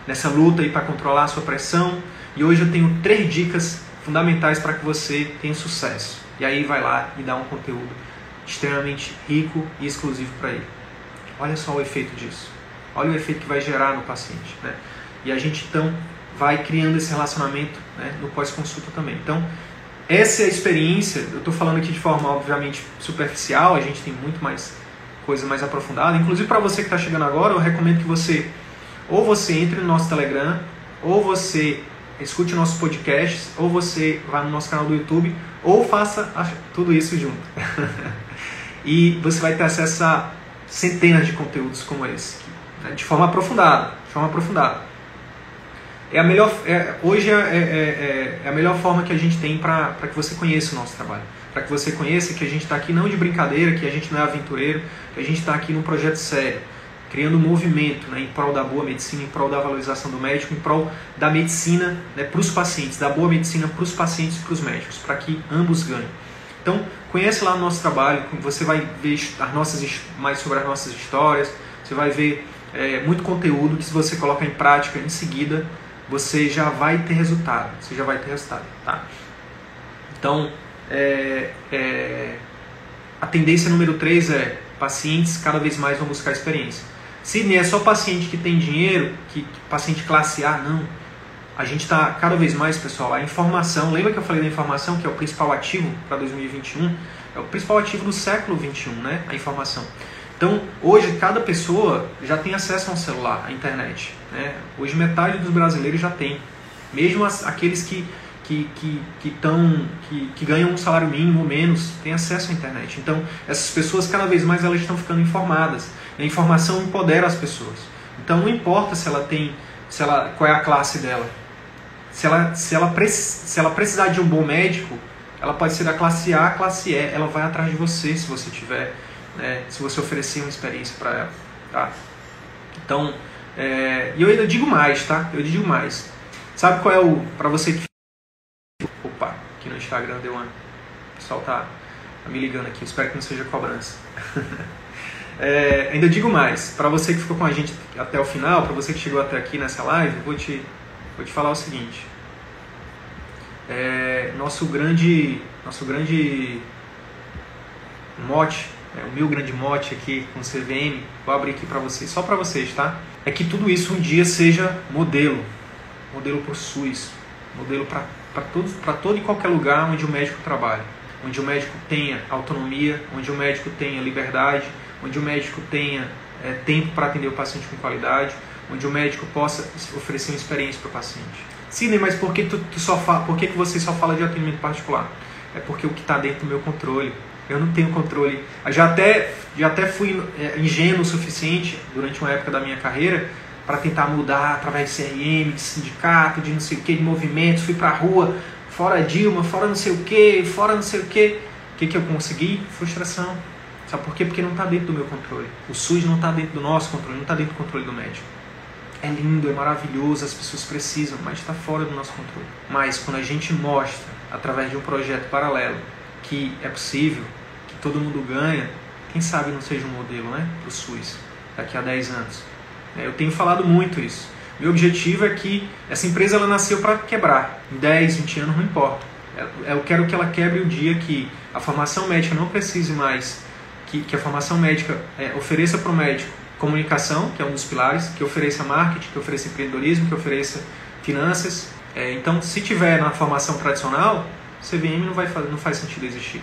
nessa luta aí para controlar a sua pressão e hoje eu tenho três dicas fundamentais para que você tenha sucesso. E aí vai lá e dá um conteúdo extremamente rico e exclusivo para ele. Olha só o efeito disso. Olha o efeito que vai gerar no paciente. Né? E a gente então vai criando esse relacionamento né, no pós-consulta também. Então, essa é a experiência, eu estou falando aqui de forma obviamente superficial, a gente tem muito mais coisa mais aprofundada. Inclusive para você que está chegando agora, eu recomendo que você ou você entre no nosso Telegram, ou você escute nossos podcasts, ou você vá no nosso canal do YouTube, ou faça tudo isso junto. <laughs> e você vai ter acesso a centenas de conteúdos como esse, né, de forma aprofundada, de forma aprofundada é a melhor, é, hoje é, é, é, é, a melhor forma que a gente tem para que você conheça o nosso trabalho. Para que você conheça que a gente está aqui não de brincadeira, que a gente não é aventureiro, que a gente está aqui num projeto sério, criando um movimento né, em prol da boa medicina, em prol da valorização do médico, em prol da medicina né, para os pacientes, da boa medicina para os pacientes e para os médicos, para que ambos ganhem. Então, conhece lá o nosso trabalho, você vai ver as nossas, mais sobre as nossas histórias, você vai ver é, muito conteúdo que se você colocar em prática em seguida, você já vai ter resultado. Você já vai ter resultado, tá? Então, é, é, a tendência número 3 é pacientes cada vez mais vão buscar experiência. Se nem é só paciente que tem dinheiro, que, que paciente classe A, não. A gente está cada vez mais, pessoal, a informação, lembra que eu falei da informação, que é o principal ativo para 2021? É o principal ativo do século 21, né? A informação. Então, hoje, cada pessoa já tem acesso a um celular, à internet. Né? Hoje, metade dos brasileiros já tem. Mesmo as, aqueles que, que, que, que, tão, que, que ganham um salário mínimo ou menos têm acesso à internet. Então, essas pessoas, cada vez mais, elas estão ficando informadas. A informação empodera as pessoas. Então, não importa se ela tem, se ela, qual é a classe dela. Se ela, se, ela, se ela precisar de um bom médico, ela pode ser da classe A, classe E. Ela vai atrás de você se você tiver né, se você oferecer uma experiência para ela. Tá? Então, é, e eu ainda digo mais, tá? Eu digo mais. Sabe qual é o. Para você que. Opa, aqui no Instagram deu uma. O pessoal tá, tá me ligando aqui, espero que não seja cobrança. <laughs> é, ainda digo mais, para você que ficou com a gente até o final, para você que chegou até aqui nessa live, vou te, vou te falar o seguinte. É, nosso grande, nosso grande mote é, o meu grande mote aqui com o CVM, vou abrir aqui para vocês, só para vocês, tá? É que tudo isso um dia seja modelo, modelo por SUS, modelo para todos, para todo e qualquer lugar onde o médico trabalha, onde o médico tenha autonomia, onde o médico tenha liberdade, onde o médico tenha é, tempo para atender o paciente com qualidade, onde o médico possa oferecer uma experiência para o paciente. Sidney, mas por que tu, tu só fala, por que, que você só fala de atendimento particular? É porque o que está dentro do meu controle eu não tenho controle. Já até, já até fui é, ingênuo o suficiente durante uma época da minha carreira para tentar mudar através de CRM, de sindicato, de não sei o que, de movimentos. Fui para a rua, fora Dilma, fora não sei o que, fora não sei o que. O que, que eu consegui? Frustração. Sabe por quê? Porque não está dentro do meu controle. O SUS não está dentro do nosso controle, não está dentro do controle do médico. é lindo, é maravilhoso, as pessoas precisam, mas está fora do nosso controle. Mas quando a gente mostra, através de um projeto paralelo, que é possível, que todo mundo ganha, quem sabe não seja um modelo né, para o SUS daqui a 10 anos. É, eu tenho falado muito isso. Meu objetivo é que essa empresa ela nasceu para quebrar. Em 10, 20 anos não importa. É, eu quero que ela quebre o dia que a formação médica não precise mais, que, que a formação médica é, ofereça para o médico comunicação, que é um dos pilares, que ofereça marketing, que ofereça empreendedorismo, que ofereça finanças. É, então, se tiver na formação tradicional, CVM não, vai, não faz sentido existir.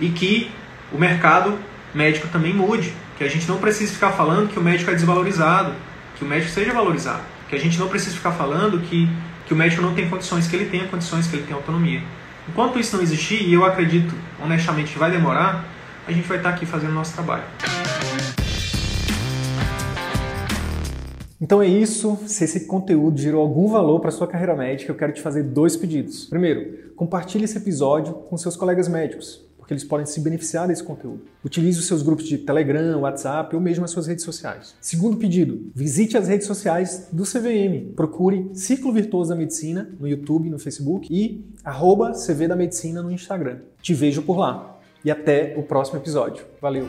E que o mercado médico também mude, que a gente não precise ficar falando que o médico é desvalorizado, que o médico seja valorizado, que a gente não precise ficar falando que, que o médico não tem condições, que ele tenha condições, que ele tenha autonomia. Enquanto isso não existir, e eu acredito honestamente que vai demorar, a gente vai estar aqui fazendo nosso trabalho. Então é isso. Se esse conteúdo gerou algum valor para sua carreira médica, eu quero te fazer dois pedidos. Primeiro, compartilhe esse episódio com seus colegas médicos, porque eles podem se beneficiar desse conteúdo. Utilize os seus grupos de Telegram, WhatsApp ou mesmo as suas redes sociais. Segundo pedido, visite as redes sociais do CVM. Procure Ciclo Virtuoso da Medicina no YouTube, no Facebook e arroba CV da Medicina no Instagram. Te vejo por lá. E até o próximo episódio. Valeu!